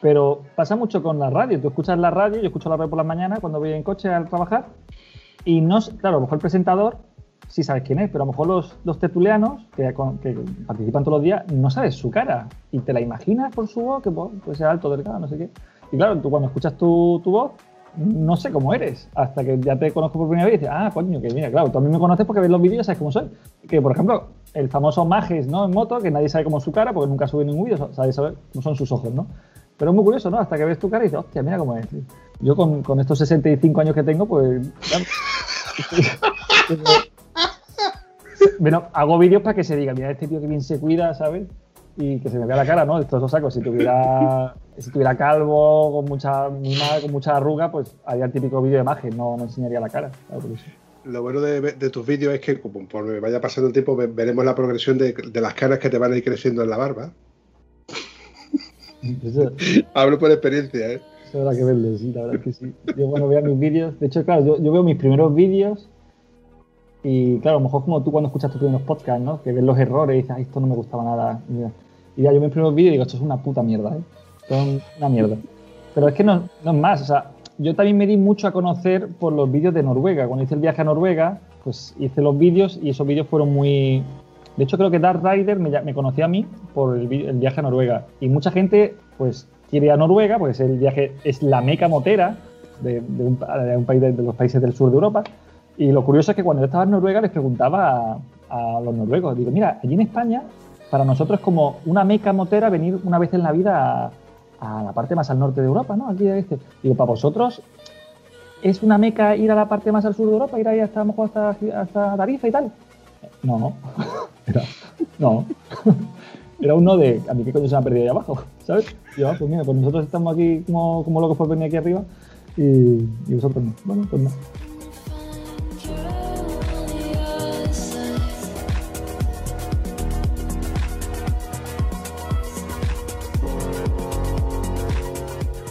pero pasa mucho con la radio. Tú escuchas la radio, yo escucho la radio por las mañanas cuando voy en coche al trabajar, y no. Claro, a lo mejor el presentador sí sabes quién es, pero a lo mejor los, los tertulianos que, que participan todos los días no sabes su cara y te la imaginas por su voz, que po- puede ser alto, delgado, no sé qué. Y claro, tú cuando escuchas tu, tu voz, no sé cómo eres, hasta que ya te conozco por primera vez y dices, ah, coño, que mira, claro, tú a mí me conoces porque ves los vídeos y sabes cómo soy. Que, por ejemplo, el famoso Majes, ¿no? En moto, que nadie sabe cómo es su cara porque nunca sube ningún vídeo, sabes saber cómo son sus ojos, ¿no? Pero es muy curioso, ¿no? Hasta que ves tu cara y dices, hostia, mira cómo es. tío". Yo con, con estos 65 años que tengo, pues... ya- bueno, hago vídeos para que se diga, mira, este tío que bien se cuida, ¿sabes? Y que se me vea la cara, ¿no? Esto lo saco. Si tuviera, si tuviera calvo, con mucha, mal, con mucha arruga, pues haría el típico vídeo de imagen, no me enseñaría la cara. por. Lo bueno de, de tus vídeos es que conforme vaya pasando el tiempo ve- veremos la progresión de, de las caras que te van a ir creciendo en la barba. Hablo por experiencia, ¿eh? eso habrá que verlo, sí, la verdad es que sí. Yo cuando veo mis vídeos, de hecho, claro, yo, yo veo mis primeros vídeos y claro, a lo mejor como tú cuando escuchas tus primeros podcasts, ¿no? Que ves los errores y dices, "Ay, esto no me gustaba nada. Y, ya yo mis primeros vídeos digo, esto es una puta mierda, ¿eh? Esto es una mierda. Pero es que no, no es más, o sea, yo también me di mucho a conocer por los vídeos de Noruega. Cuando hice el viaje a Noruega, pues hice los vídeos y esos vídeos fueron muy... De hecho, creo que Dark Rider me, me conoció a mí por el, el viaje a Noruega. Y mucha gente, pues, quiere a Noruega, pues el viaje es la meca motera de, de un, de un país de, de los países del sur de Europa. Y lo curioso es que cuando yo estaba en Noruega les preguntaba a, los noruegos, digo, mira, allí en España, para nosotros es como una meca motera venir una vez en la vida a, la parte más al norte de Europa, ¿no? Aquí a este. Digo, para vosotros es una meca ir a la parte más al sur de Europa, ir ahí hasta, a hasta, hasta Tarifa y tal. No, no. Era, no. Era uno de, a mí qué coño se me ha perdido ahí abajo, ¿sabes? Yo, ah, pues mira, pues nosotros estamos aquí como, como locos por venir aquí arriba y, y vosotros no. Bueno, pues no.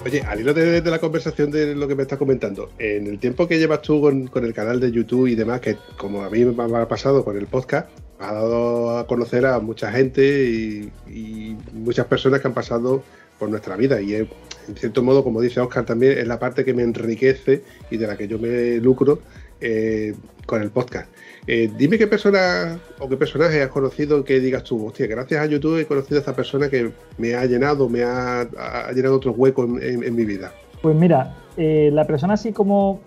Oye, al hilo de, la conversación de lo que me estás comentando, en el tiempo que llevas tú con, el canal de YouTube y demás, que como a mí me ha pasado con el podcast, ha dado a conocer a mucha gente y, muchas personas que han pasado por nuestra vida. Y en cierto modo, como dice Oscar también, es la parte que me enriquece y de la que yo me lucro eh, con el podcast. Eh, dime qué persona o qué personaje has conocido que digas tú, hostia, gracias a YouTube he conocido a esta persona que me ha llenado, me ha, llenado otro hueco en, mi vida. Pues mira, eh, la persona así como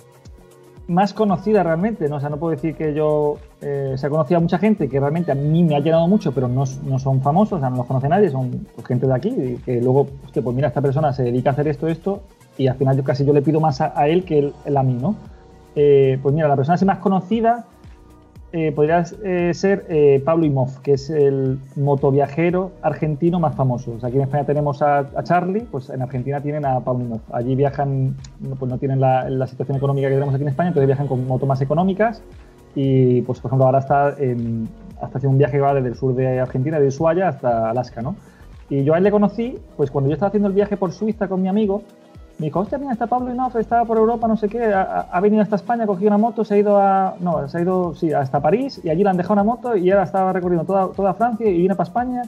más conocida realmente, ¿no? O sea, no puedo decir que yo eh, se ha conocido a mucha gente que realmente a mí me ha llenado mucho, pero no, son famosos, o sea, no los conoce nadie, son pues, gente de aquí, que luego, hostia, pues mira, esta persona se dedica a hacer esto, esto, y al final yo casi yo le pido más a, él que a mí, ¿no? Pues mira, la persona así más conocida eh, podría eh, ser eh, Pablo Imhoff, que es el motoviajero argentino más famoso. O sea, aquí en España tenemos a, Charlie, pues en Argentina tienen a Pablo Imhoff. Allí viajan, pues no tienen la, situación económica que tenemos aquí en España, entonces viajan con motos más económicas y, pues por ejemplo, ahora está, en, un viaje que va desde el sur de Argentina, de Ushuaia hasta Alaska, ¿no? Y yo a él le conocí, pues cuando yo estaba haciendo el viaje por Suiza con mi amigo, me dijo, hostia, mira, está Pablo Inoff, está por Europa, no sé qué, ha, ha venido hasta España, cogido una moto, se ha ido a, no, se ha ido, sí, hasta París y allí le han dejado una moto y ahora estaba recorriendo toda, toda Francia y viene para España.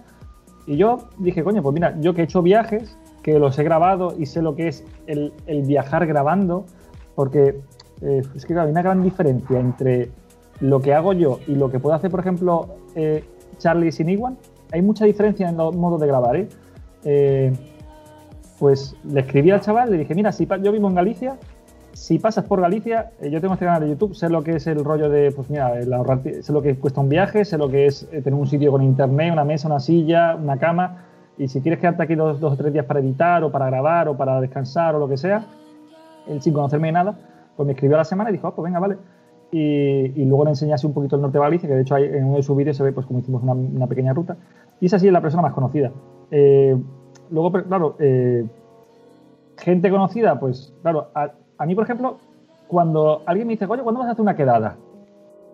Y yo dije, coño, pues mira, yo que he hecho viajes, que los he grabado y sé lo que es el, el viajar grabando, porque eh, es que claro, hay una gran diferencia entre lo que hago yo y lo que puede hacer, por ejemplo, eh, Charlie Siniguan. Hay mucha diferencia en los modos de grabar, ¿eh? Eh, pues le escribí al chaval, le dije, mira, si yo vivo en Galicia, si pasas por Galicia, eh, yo tengo este canal de YouTube, sé lo que es el rollo de, pues mira, ahorrar sé lo que cuesta un viaje, sé lo que es eh, tener un sitio con internet, una mesa, una silla, una cama, y si quieres quedarte aquí dos, o tres días para editar o para grabar o para descansar o lo que sea, él sin conocerme de nada, pues me escribió a la semana y dijo, ah, pues venga, vale. Y, y luego le enseñé así un poquito el norte de Galicia, que de hecho en uno de sus vídeos se ve pues como hicimos una, una pequeña ruta. Y esa sí es la persona más conocida. Eh, luego, claro, eh, gente conocida, pues claro, a, a mí, por ejemplo, cuando alguien me dice, oye, ¿cuándo vas a hacer una quedada?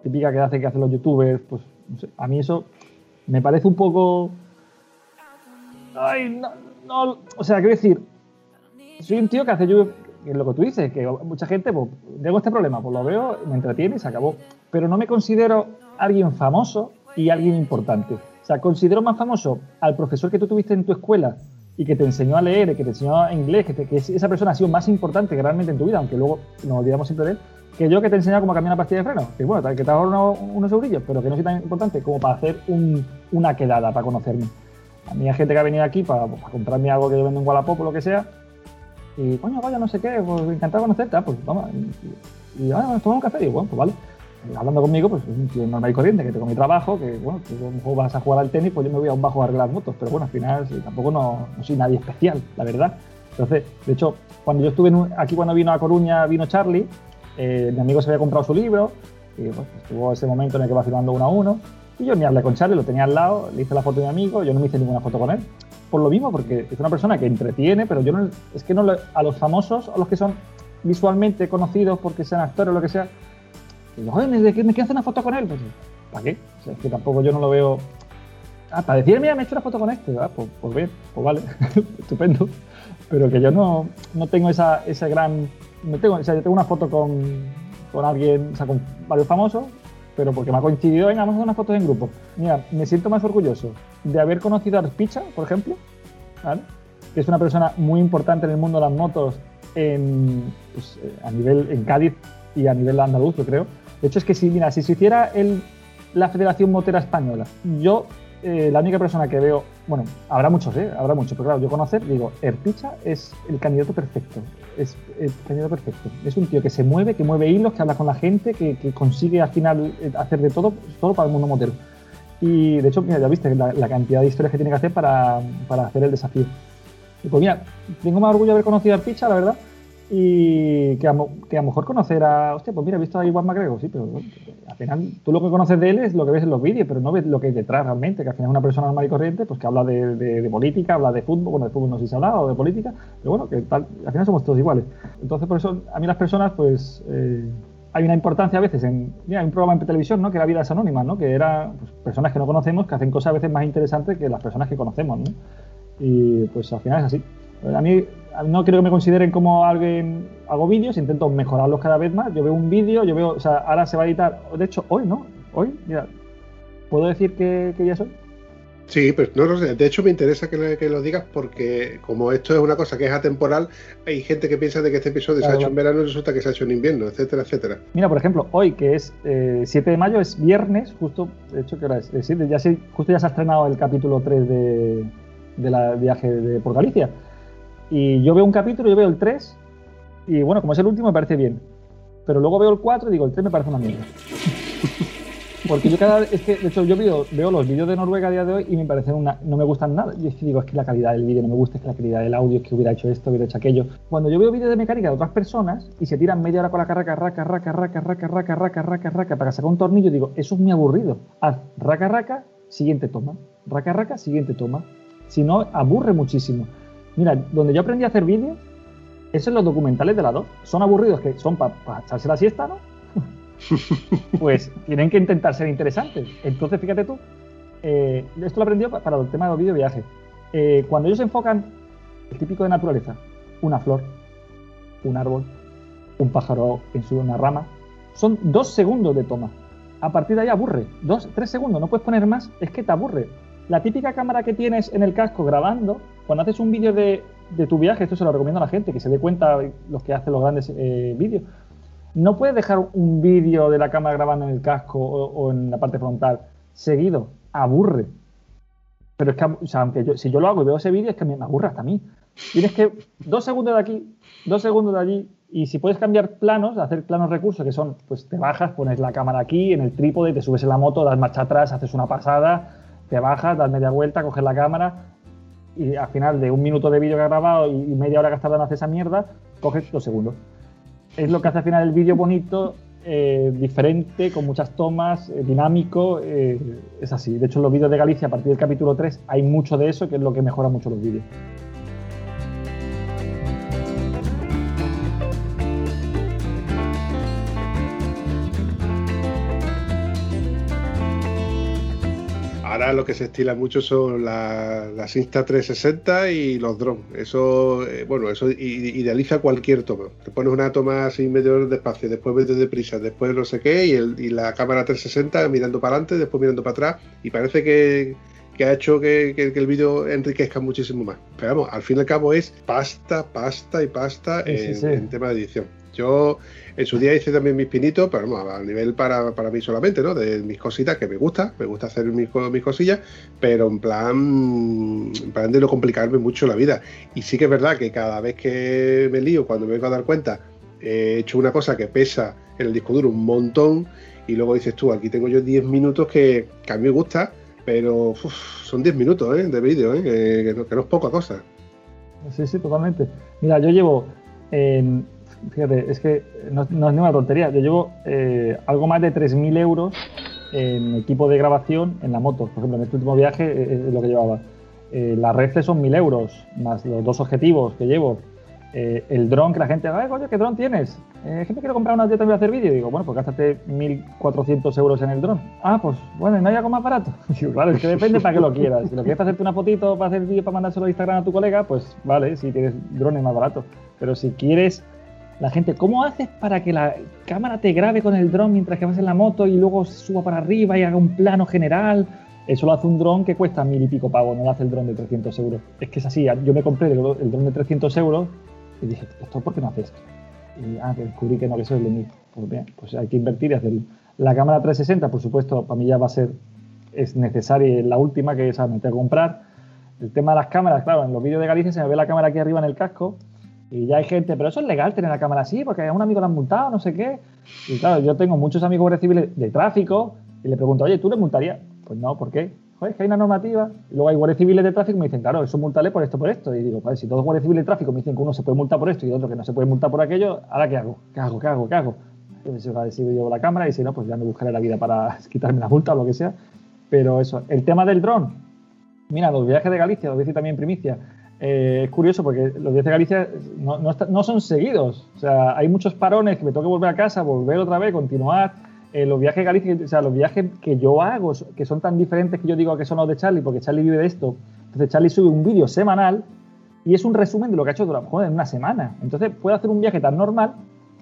Típica que hace que hacen los youtubers, pues no sé, a mí eso me parece un poco... Ay, no, no, o sea, quiero decir, soy un tío que hace yo, lo que tú dices, que mucha gente, pues, tengo este problema, pues lo veo, me entretiene y se acabó. Pero no me considero alguien famoso y alguien importante. O sea, considero más famoso al profesor que tú tuviste en tu escuela y que te enseñó a leer, que te enseñó inglés, que, que esa persona ha sido más importante realmente en tu vida, aunque luego nos olvidamos siempre de él, que yo que te he enseñado cómo cambiar una pastilla de freno. Que bueno, que te ahorro unos, unos eurillos, pero que no soy tan importante como para hacer un- una quedada, para conocerme. A mí hay gente que ha venido aquí para, comprarme algo que yo vendo en Wallapop o lo que sea, y coño, vaya, no sé qué, pues encantado de conocerte, ah, pues vamos. Y, y ah, nos tomamos un café, y bueno, pues vale. Hablando conmigo, pues es un tío normal y corriente, que tengo mi trabajo, que bueno, que mejor vas a jugar al tenis, pues yo me voy a un bajo a arreglar motos, pero bueno, al final sí, tampoco no, no soy nadie especial, la verdad. Entonces, de hecho, cuando yo estuve en un- aquí, cuando vino a Coruña, vino Charlie, eh, mi amigo se había comprado su libro, y pues, estuvo ese momento en el que va firmando uno a uno, y yo ni hablé con Charlie, lo tenía al lado, le hice la foto de mi amigo, yo no me hice ninguna foto con él, por lo mismo, porque es una persona que entretiene, pero yo no, es que no a los famosos, a los que son visualmente conocidos porque sean actores o lo que sea, digo, oye, ¿me, me hacer una foto con él? Pues, ¿para qué? Es que tampoco yo no lo veo. Ah, para decir, mira, me he hecho una foto con este, ah, pues, pues bien, pues vale, estupendo. Pero que yo no, no tengo esa, ese gran. No tengo, o sea, yo tengo una foto con, con alguien, o sea, con varios famosos, pero porque me ha coincidido, venga, vamos a hacer unas fotos en grupo. Mira, me siento más orgulloso de haber conocido a Arpicha, por ejemplo, que es una persona muy importante en el mundo de las motos en, pues, eh, a nivel en Cádiz y a nivel andaluz, yo creo. De hecho, es que si, mira, si se hiciera el, la Federación Motera Española, yo, eh, la única persona que veo, bueno, habrá muchos, ¿eh? Habrá muchos, pero claro, yo conocer, digo, Erpicha es el candidato perfecto. Es el candidato perfecto. Es un tío que se mueve, que mueve hilos, que habla con la gente, que, consigue al final eh, hacer de todo, todo para el mundo motero. Y de hecho, mira, ya viste la, cantidad de historias que tiene que hacer para, para hacer el desafío. Pues mira, tengo más orgullo de haber conocido a Arpicha, la verdad. Y que a, que a lo mejor conocer a. Hostia, pues mira, he visto a Iwan McGregor, sí, pero al final tú lo que conoces de él es lo que ves en los vídeos, pero no ves lo que hay detrás realmente, que al final es una persona normal y corriente, pues que habla de, de- de política, habla de fútbol, bueno, de fútbol no sé si se habla, o de política, pero bueno, que tal, al final somos todos iguales. Entonces, por eso, a mí las personas, pues. eh, hay una importancia a veces en. Mira, hay un programa en televisión, ¿no? Que era Vidas Anónimas, ¿no? Que era pues, personas que no conocemos que hacen cosas a veces más interesantes que las personas que conocemos, ¿no? Y pues al final es así. A mí no creo que me consideren como alguien. Hago vídeos, intento mejorarlos cada vez más. Yo veo un vídeo, yo veo. O sea, ahora se va a editar. De hecho, hoy, ¿no? Hoy, mira. ¿Puedo decir que, que ya soy? Sí, pues no lo sé. De hecho, me interesa que, lo digas porque, como esto es una cosa que es atemporal, hay gente que piensa de que este episodio se ha hecho en verano y resulta que se ha hecho en invierno, etcétera, etcétera. Mira, por ejemplo, hoy que es eh, 7 de mayo, es viernes, justo, de hecho, ¿qué hora es? Eh, sí, ya se- justo ya se ha estrenado el capítulo 3 de, de la viaje de, por Galicia. Y yo veo un capítulo, yo veo el 3, y bueno, como es el último, me parece bien. Pero luego veo el 4 y digo, el 3 me parece una mierda. Porque yo cada vez, es que, de hecho, yo veo, veo los vídeos de Noruega a día de hoy y me parecen una, no me gustan nada. Y es que digo, es que la calidad del vídeo no me gusta, es que la calidad del audio, es que hubiera hecho esto, hubiera hecho aquello. Cuando yo veo vídeos de mecánica de otras personas y se tiran media hora con la carraca, raca, raca, raca, raca, raca, raca, raca, raca, para sacar un tornillo, digo, eso es muy aburrido. Haz raca, raca, siguiente toma. Raca, raca, siguiente toma. Si no, aburre muchísimo. Mira, donde yo aprendí a hacer vídeos, eso en los documentales de la 2. Son aburridos, que son para echarse la siesta, ¿no? pues tienen que intentar ser interesantes. Entonces, fíjate tú, eh, esto lo aprendió pa- para el tema de los videoviajes. Eh, cuando ellos enfocan, el típico de naturaleza, una flor, un árbol, un pájaro en su, una rama. Son dos segundos de toma. A partir de ahí aburre. Dos, tres segundos, no puedes poner más, es que te aburre. La típica cámara que tienes en el casco grabando, cuando haces un vídeo de, tu viaje, esto se lo recomiendo a la gente, que se dé cuenta los que hacen los grandes eh, vídeos. No puedes dejar un vídeo de la cámara grabando en el casco o, en la parte frontal seguido. Aburre. Pero es que, o sea, aunque yo, si yo lo hago y veo ese vídeo, es que me, me aburre hasta a mí. Tienes que dos segundos de aquí, dos segundos de allí, y si puedes cambiar planos, hacer planos recursos que son, pues te bajas, pones la cámara aquí, en el trípode, te subes en la moto, das marcha atrás, haces una pasada, te bajas, das media vuelta, coges la cámara y al final de un minuto de vídeo que has grabado y, media hora tardado en hacer esa mierda, coges dos segundos. Es lo que hace al final el vídeo bonito, eh, diferente, con muchas tomas, eh, dinámico, eh, es así. De hecho, en los vídeos de Galicia, a partir del capítulo 3, hay mucho de eso, que es lo que mejora mucho los vídeos. Ahora lo que se estila mucho son la- las Insta 360 y los drones. Eso, eh, bueno, eso idealiza cualquier toma. Te pones una toma así medio despacio, después medio deprisa, después no sé qué, y, el- y la cámara 360 mirando para adelante, después mirando para atrás, y parece que, que ha hecho que, que- que el vídeo enriquezca muchísimo más. Pero vamos, al fin y al cabo es pasta, pasta y pasta Sí, sí, en, sí. en tema de edición. Yo en su día hice también mis pinitos, pero vamos, a nivel para, para mí solamente, ¿no? De mis cositas que me gusta, me gusta hacer mis, mis cosillas, pero en plan, en plan de no complicarme mucho la vida. Y sí que es verdad que cada vez que me lío, cuando me vengo a dar cuenta, he hecho una cosa que pesa en el disco duro un montón, y luego dices tú, aquí tengo yo 10 minutos que, que a mí me gusta, pero son 10 minutos ¿eh? de vídeo, ¿eh? que, que no es poca cosa. Sí, sí, totalmente. Mira, yo llevo, eh, fíjate, es que no, no es ni una tontería, yo llevo eh, algo más de 3.000 euros en equipo de grabación en la moto. Por ejemplo, en este último viaje eh, es lo que llevaba. Eh, las reflex son 1.000 euros, más los dos objetivos que llevo. Eh, el dron, que la gente, ay, coño, ¿qué dron tienes? Eh, me quiero comprar una, yo también voy a hacer vídeo. Digo, bueno, pues gástate 1.400 euros en el dron. Ah, pues bueno, ¿y no hay algo más barato? Digo, claro, es que depende para qué lo quieras. Si lo quieres hacerte una fotito, para hacer vídeo, para mandárselo a Instagram a tu colega, pues vale, si tienes drones más barato. Pero si quieres, la gente, ¿cómo haces para que la cámara te grabe con el dron mientras que vas en la moto y luego suba para arriba y haga un plano general? Eso lo hace un dron que cuesta mil y pico pavos, no lo hace el dron de 300 euros. Es que es así, yo me compré el, dron de 300 euros y dije, ¿esto por qué no hace esto? Y ah, descubrí que no, que eso es de mí. Pues bien, pues hay que invertir y hacerlo. La cámara 360, por supuesto, para mí ya va a ser, es necesaria, la última que esa me tengo que comprar. El tema de las cámaras, claro, en los vídeos de Galicia se me ve la cámara aquí arriba en el casco y ya hay gente, pero eso es legal tener la cámara así, porque a un amigo le han multado, no sé qué. Y claro, yo tengo muchos amigos de tráfico y le pregunto, oye, ¿tú le multarías? Pues no, ¿por qué? Joder, que hay una normativa. Y luego hay guardias civiles de tráfico y me dicen, claro, eso multale por esto, por esto. Y digo, si todos los guardias civiles de tráfico me dicen que uno se puede multar por esto y otro que no se puede multar por aquello, ¿ahora qué hago? ¿Qué hago? ¿Qué hago? ¿Qué hago? Entonces, a si llevo la cámara y si no, pues ya me buscaré la vida para quitarme la multa o lo que sea. Pero eso, el tema del dron. Mira, los viajes de Galicia, lo voy a decir también en primicia. Eh, es curioso porque los viajes de Galicia no, no son seguidos. O sea, hay muchos parones que me tengo volver a casa, volver otra vez, continuar. Eh, los viajes de Galicia, o sea, los viajes que yo hago, que son tan diferentes que yo digo que son los de Charlie, porque Charlie vive de esto. Entonces, Charlie sube un vídeo semanal y es un resumen de lo que ha hecho durante una semana. Entonces, puede hacer un viaje tan normal,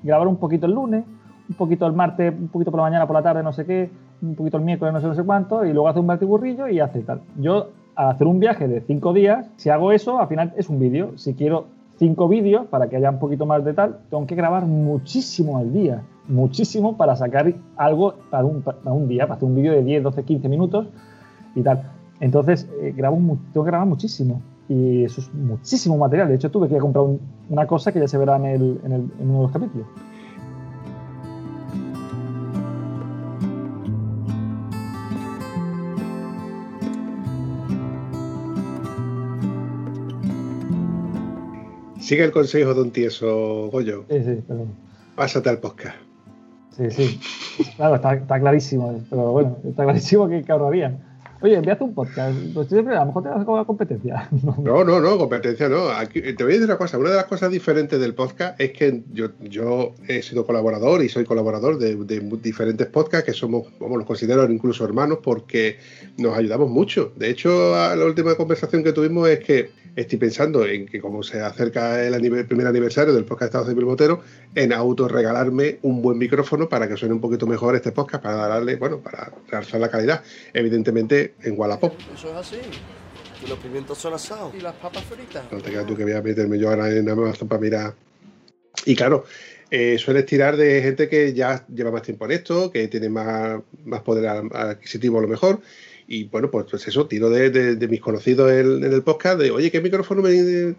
grabar un poquito el lunes, un poquito el martes, un poquito por la mañana, por la tarde, no sé qué, un poquito el miércoles, no sé, no sé cuánto, y luego hace un batiburrillo y hace tal. Yo, hacer un viaje de cinco días, si hago eso, al final es un vídeo. Si quiero cinco vídeos para que haya un poquito más de tal, tengo que grabar muchísimo al día, muchísimo para sacar algo para un, para un día, para hacer un vídeo de 10, 12, 15 minutos y tal. Entonces, eh, grabo, tengo que grabar muchísimo. Y eso es muchísimo material. De hecho, tuve que comprar un- una cosa que ya se verá en, el- en el- en uno de los capítulos. Sigue el consejo de un tieso, Goyo. Sí, sí, perdón. Pásate al podcast. Sí, sí. Claro, está, está clarísimo. Pero bueno, está clarísimo que, ahorrarían. Oye, envíate un podcast. Pues siempre, a lo mejor te vas la competencia. No, no, no, competencia no. Aquí- te voy a decir una cosa. Una de las cosas diferentes del podcast es que yo, yo he sido colaborador y soy colaborador de, diferentes podcasts que somos, vamos, los considero incluso hermanos porque nos ayudamos mucho. De hecho, a la última conversación que tuvimos es que estoy pensando en que como se acerca el, primer aniversario del podcast Estado Civil Motero, en autorregalarme un buen micrófono para que suene un poquito mejor este podcast, para darle, bueno, para realzar la calidad. Evidentemente en Wallapop. Eso es así. Y los pimientos son asados. Y las papas fritas. No te creas tú que voy a meterme yo ahora en Amazon para mirar. Y claro, eh, sueles tirar de gente que ya lleva más tiempo en esto, que tiene más, más poder adquisitivo a lo mejor. Y bueno, pues, pues eso, tiro de, de- de mis conocidos en, en el podcast de, oye, ¿qué micrófono me...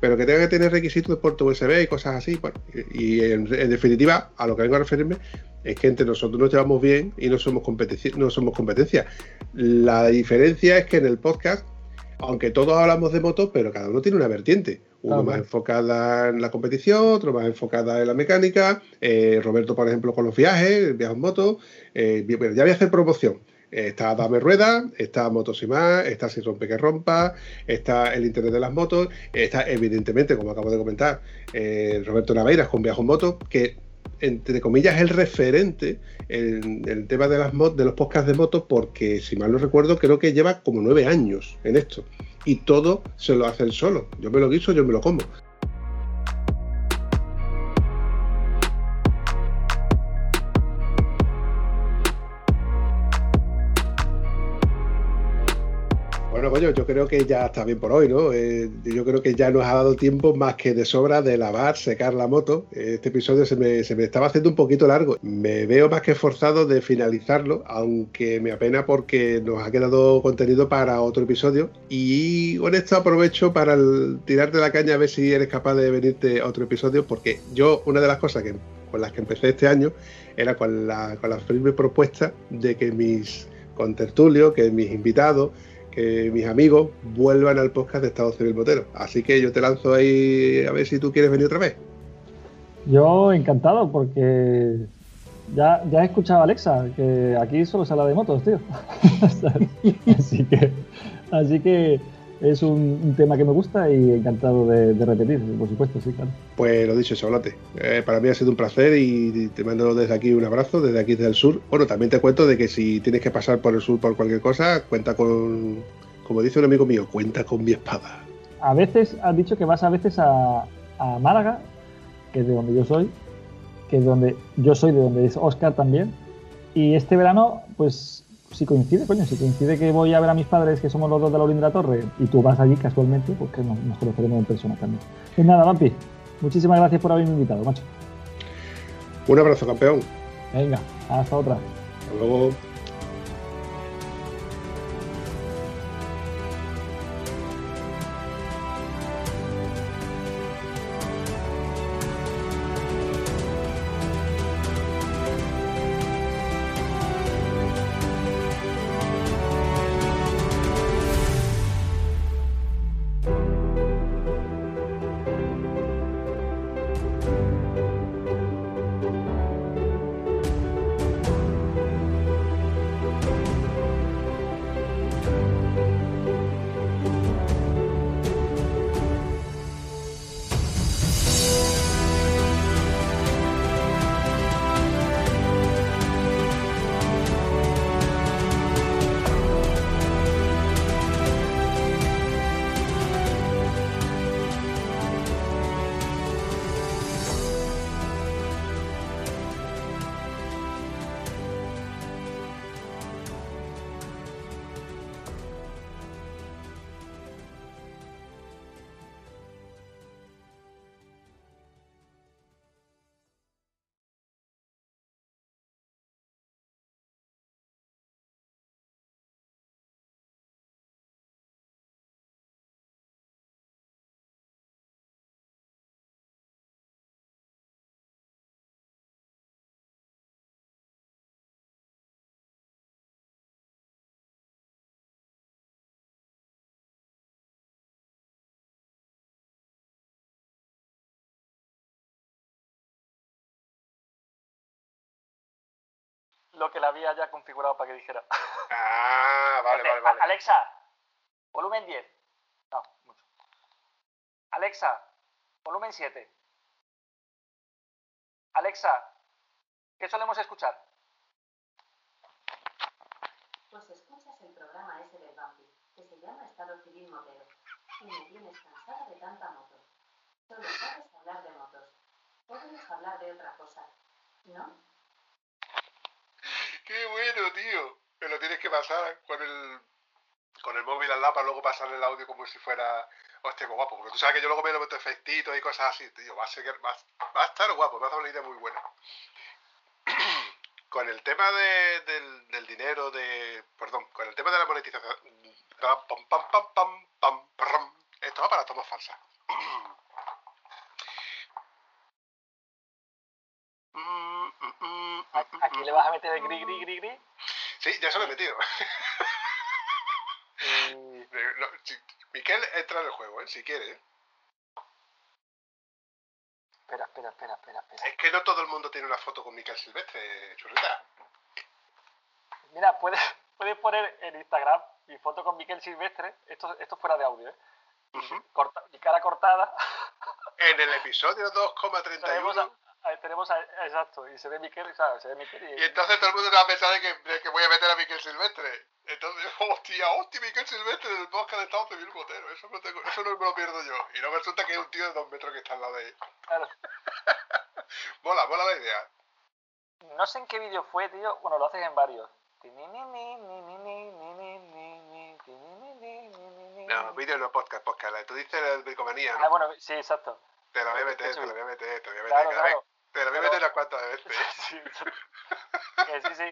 Pero que tenga que tener requisitos de puerto USB y cosas así. Bueno, y, y en, en definitiva, a lo que vengo a referirme es que entre nosotros nos llevamos bien y no somos, competici- no somos competencia. La diferencia es que en el podcast aunque todos hablamos de motos, pero cada uno tiene una vertiente. Uno más enfocada en la competición, otro más enfocada en la mecánica. eh, Roberto, por ejemplo, con los viajes, viajes en moto. eh, ya voy a hacer promoción. Está Dame Rueda, está Motos está Si Rompe que Rompa, está el Internet de las Motos, está evidentemente, como acabo de comentar, eh, Roberto Naveiras con Viajes en Moto, que entre comillas es el referente en el tema de las mot- de los podcasts de motos, porque si mal no recuerdo, creo que lleva como nueve años en esto. Y todo se lo hace él solo. Yo me lo guiso, yo me lo como. Yo creo que ya está bien por hoy, ¿no? Eh, yo creo que ya nos ha dado tiempo más que de sobra de lavar, secar la moto. Este episodio se me, se me estaba haciendo un poquito largo. Me veo más que forzado de finalizarlo, aunque me apena porque nos ha quedado contenido para otro episodio. Y con esto aprovecho para tirarte la caña a ver si eres capaz de venirte a otro episodio, porque yo, una de las cosas que, con las que empecé este año era con la, con la firme propuesta de que mis contertulios, que mis invitados, mis amigos vuelvan al podcast de Estado Civil Motero. Así que yo te lanzo ahí a ver si tú quieres venir otra vez. Yo encantado porque ya, ya he escuchado a Alexa que aquí solo se habla de motos, tío. así que así que es un, un tema que me gusta y encantado de, de repetir, por supuesto, sí, claro. Pues lo dicho, Chocolate. Eh, para mí ha sido un placer y te mando desde aquí un abrazo, desde aquí desde el sur. Bueno, también te cuento de que si tienes que pasar por el sur por cualquier cosa, cuenta con, como dice un amigo mío, cuenta con mi espada. A veces has dicho que vas a veces a, a Málaga, que es de donde yo soy, que es donde yo soy, de donde es Oscar también. Y este verano, pues si coincide, coño, si coincide que voy a ver a mis padres, que somos los dos de la la Torre, y tú vas allí casualmente, pues que nos, nos conoceremos en persona también. Pues nada, Vampi, muchísimas gracias por haberme invitado, macho. Un abrazo, campeón. Venga, hasta otra. Hasta luego. Lo que la había ya configurado para que dijera. Ah, Alexa, volumen 10. No, mucho. Alexa, volumen 7. Alexa, ¿qué solemos escuchar? Pues escuchas el programa ese del Bampi, que se llama Estado Civil Motero. y me tienes cansada de tanta moto. Solo sabes hablar de motos. Podrías hablar de otra cosa, ¿no? Qué bueno, tío. Me lo tienes que pasar con el con el móvil al lado para luego pasar el audio como si fuera hostia, qué guapo. Porque tú sabes que yo luego me lo meto efectitos y cosas así, tío. Va a, ser, va, va a estar guapo, me ha dado una idea muy buena. con el tema de- del, dinero, de. Perdón, con el tema de la monetización. Pam. Esto va para tomas falsas. Mm, mm, mm, Aquí le vas a meter el gris, gris, gris, gris. Sí, ya se lo he metido. Eh, no, si- Miquel entra en el juego, ¿eh? si quiere. ¿eh? Espera, espera, espera, espera, espera. Es que no todo el mundo tiene una foto con Miquel Silvestre, churrita. Mira, puedes, puedes poner en Instagram mi foto con Miquel Silvestre. Esto, esto fuera de audio, ¿eh? Corta- mi cara cortada. En el episodio tenemos 2,31. A, a- tenemos a- exacto. Y se ve Miquel, claro, se ve Miquel y, Y entonces todo el mundo va a pensar de que, de que voy a meter a Miquel Silvestre. Entonces, hostia, hostia, Miquel Silvestre en el podcast de Estado Civil Botero. Eso no, tengo- eso no me lo pierdo yo. Y no me resulta que es un tío de dos metros que está al lado de él. claro. Mola, mola la idea. No sé en qué vídeo fue, tío. Bueno, lo haces en varios. No, vídeo no, podcast, podcast. Tú dices el bricomanía, Ah, ¿no? bueno, sí, exacto. Te lo voy a meter, te lo voy a meter, te lo voy a meter. Claro, claro. Te lo voy a meter unas cuantas veces. Sí, sí.